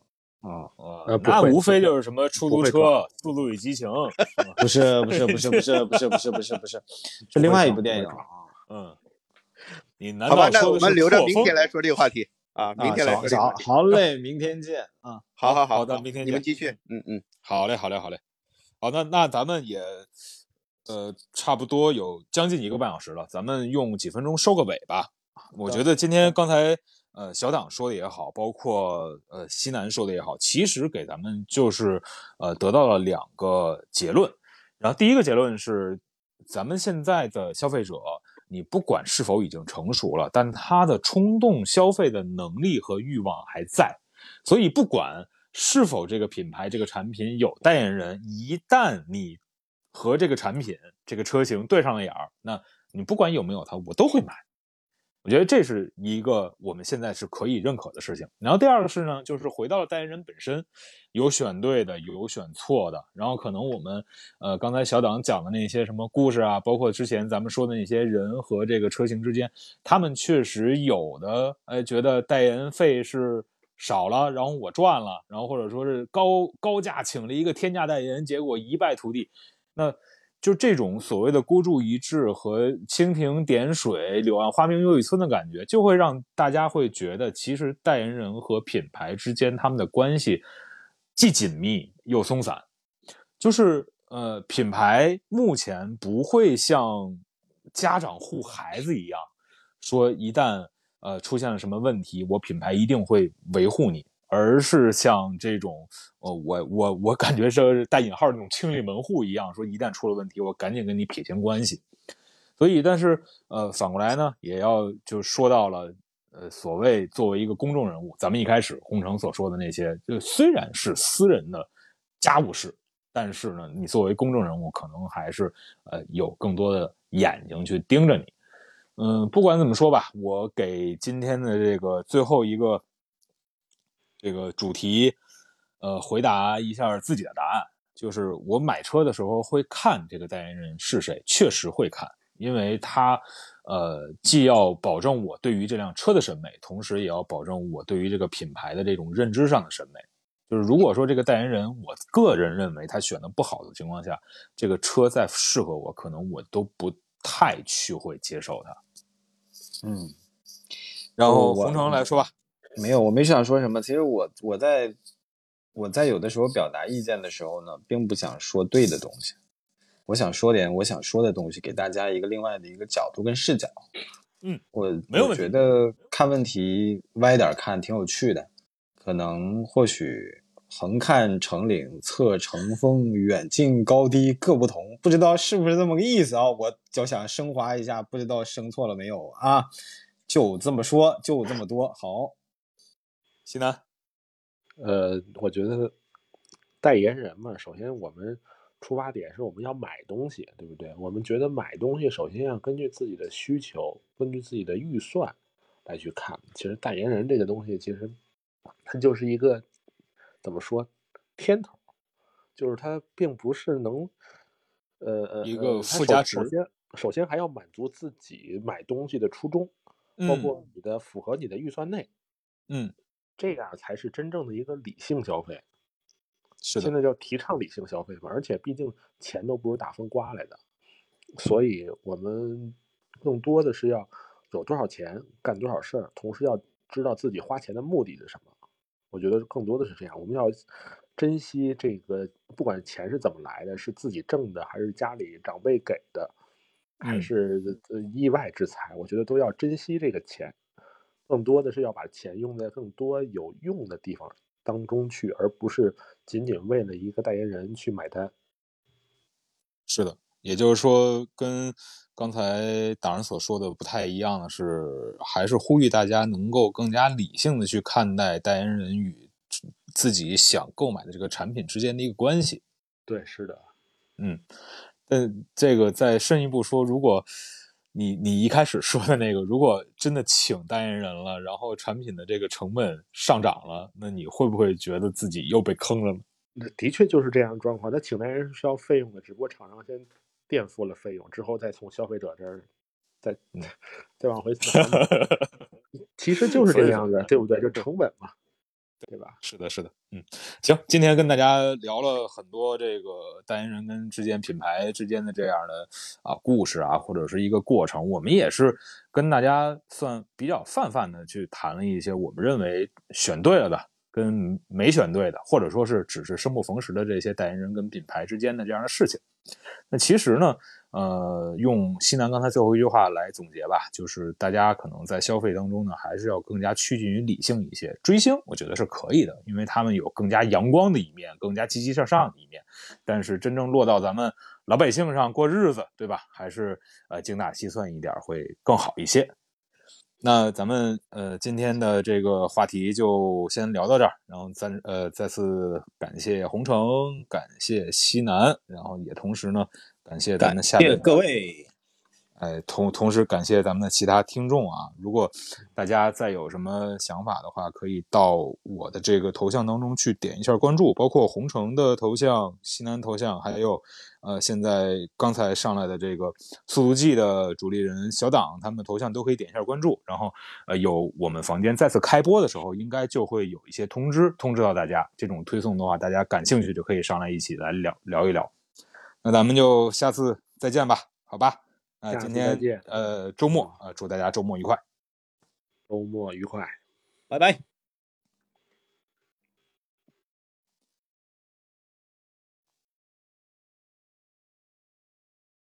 啊，呃呃那无非就是什么出租车、速度与激情，不是不是不是不是不是不是不是不是，是 另外一部电影啊嗯，你难好吧，那道说的是我们留着明天来说这个话题啊，明啊，天来说这个话题。好嘞，明天见啊。好好好，好的明天见你们继续。嗯嗯，好嘞，好嘞，好嘞，好，那那咱们也呃差不多有将近一个半小时了，咱们用几分钟收个尾吧。我觉得今天刚才呃小党说的也好，包括呃西南说的也好，其实给咱们就是呃得到了两个结论。然后第一个结论是，咱们现在的消费者，你不管是否已经成熟了，但他的冲动消费的能力和欲望还在。所以不管是否这个品牌、这个产品有代言人，一旦你和这个产品、这个车型对上了眼儿，那你不管有没有它，我都会买。我觉得这是一个我们现在是可以认可的事情。然后第二个是呢，就是回到了代言人本身，有选对的，有选错的。然后可能我们呃刚才小党讲的那些什么故事啊，包括之前咱们说的那些人和这个车型之间，他们确实有的呃觉得代言费是少了，然后我赚了，然后或者说是高高价请了一个天价代言人，结果一败涂地。那就这种所谓的孤注一掷和蜻蜓点水、柳暗花明又一村的感觉，就会让大家会觉得，其实代言人和品牌之间他们的关系既紧密又松散。就是呃，品牌目前不会像家长护孩子一样，说一旦呃出现了什么问题，我品牌一定会维护你。而是像这种，呃，我我我感觉是带引号那种清理门户一样，说一旦出了问题，我赶紧跟你撇清关系。所以，但是呃，反过来呢，也要就说到了，呃，所谓作为一个公众人物，咱们一开始洪城所说的那些，就虽然是私人的家务事，但是呢，你作为公众人物，可能还是呃有更多的眼睛去盯着你。嗯，不管怎么说吧，我给今天的这个最后一个。这个主题，呃，回答一下自己的答案，就是我买车的时候会看这个代言人是谁，确实会看，因为他，呃，既要保证我对于这辆车的审美，同时也要保证我对于这个品牌的这种认知上的审美。就是如果说这个代言人，我个人认为他选的不好的情况下，这个车再适合我，可能我都不太去会接受它。嗯，然后我洪城来说吧。没有，我没想说什么。其实我我在我在有的时候表达意见的时候呢，并不想说对的东西，我想说点我想说的东西，给大家一个另外的一个角度跟视角。嗯，我没有我觉得看问题歪点看挺有趣的，可能或许横看成岭侧成峰，远近高低各不同，不知道是不是这么个意思啊？我就想升华一下，不知道升错了没有啊？就这么说，就这么多，好。西南，呃，我觉得代言人嘛，首先我们出发点是我们要买东西，对不对？我们觉得买东西首先要根据自己的需求，根据自己的预算来去看。其实代言人这个东西，其实它就是一个怎么说天头，就是它并不是能，呃呃，一个附加值首先，首先还要满足自己买东西的初衷，包括你的符合你的预算内，嗯，这样才是真正的一个理性消费。是，现在叫提倡理性消费嘛，而且毕竟钱都不是大风刮来的，所以我们更多的是要有多少钱干多少事儿，同时要知道自己花钱的目的是什么。我觉得更多的是这样，我们要珍惜这个，不管钱是怎么来的，是自己挣的，还是家里长辈给的，还嗯是呃意外之财，我觉得都要珍惜这个钱。更多的是要把钱用在更多有用的地方当中去，而不是仅仅为了一个代言人去买单。是的，也就是说，跟刚才党人所说的不太一样的是，还是呼吁大家能够更加理性的去看待代言人与自己想购买的这个产品之间的一个关系。对，是的，嗯，但这个再深一步说，如果你你一开始说的那个，如果真的请代言人了，然后产品的这个成本上涨了，那你会不会觉得自己又被坑了呢？的确就是这样的状况。那请代言人是需要费用的，只不过厂商先垫付了费用，之后再从消费者这儿再 再往回走。其实就是这样的，对不对？就成本嘛，对吧？是的，是的，嗯，行，今天跟大家聊了很多这个代言人跟之间品牌之间的这样的啊故事啊，或者是一个过程，我们也是跟大家算比较泛泛的去谈了一些我们认为选对了的。跟没选对的，或者说是只是生不逢时的这些代言人跟品牌之间的这样的事情，那其实呢，呃，用西南刚才最后一句话来总结吧，就是大家可能在消费当中呢，还是要更加趋近于理性一些。追星，我觉得是可以的，因为他们有更加阳光的一面，更加积极向上的一面。但是真正落到咱们老百姓上过日子，对吧？还是呃精打细算一点会更好一些。那咱们呃今天的这个话题就先聊到这儿，然后再呃再次感谢红城，感谢西南，然后也同时呢感谢咱们下面各位，哎，同同时感谢咱们的其他听众啊！如果大家再有什么想法的话，可以到我的这个头像当中去点一下关注，包括红城的头像、西南头像，还有呃现在刚才上来的这个速度计的主力人小党，他们的头像都可以点一下关注。然后呃有我们房间再次开播的时候，应该就会有一些通知通知到大家。这种推送的话，大家感兴趣就可以上来一起来聊聊一聊。那咱们就下次再见吧，好吧？那下今天呃周末啊、呃祝大家周末愉快。周末愉快。拜拜。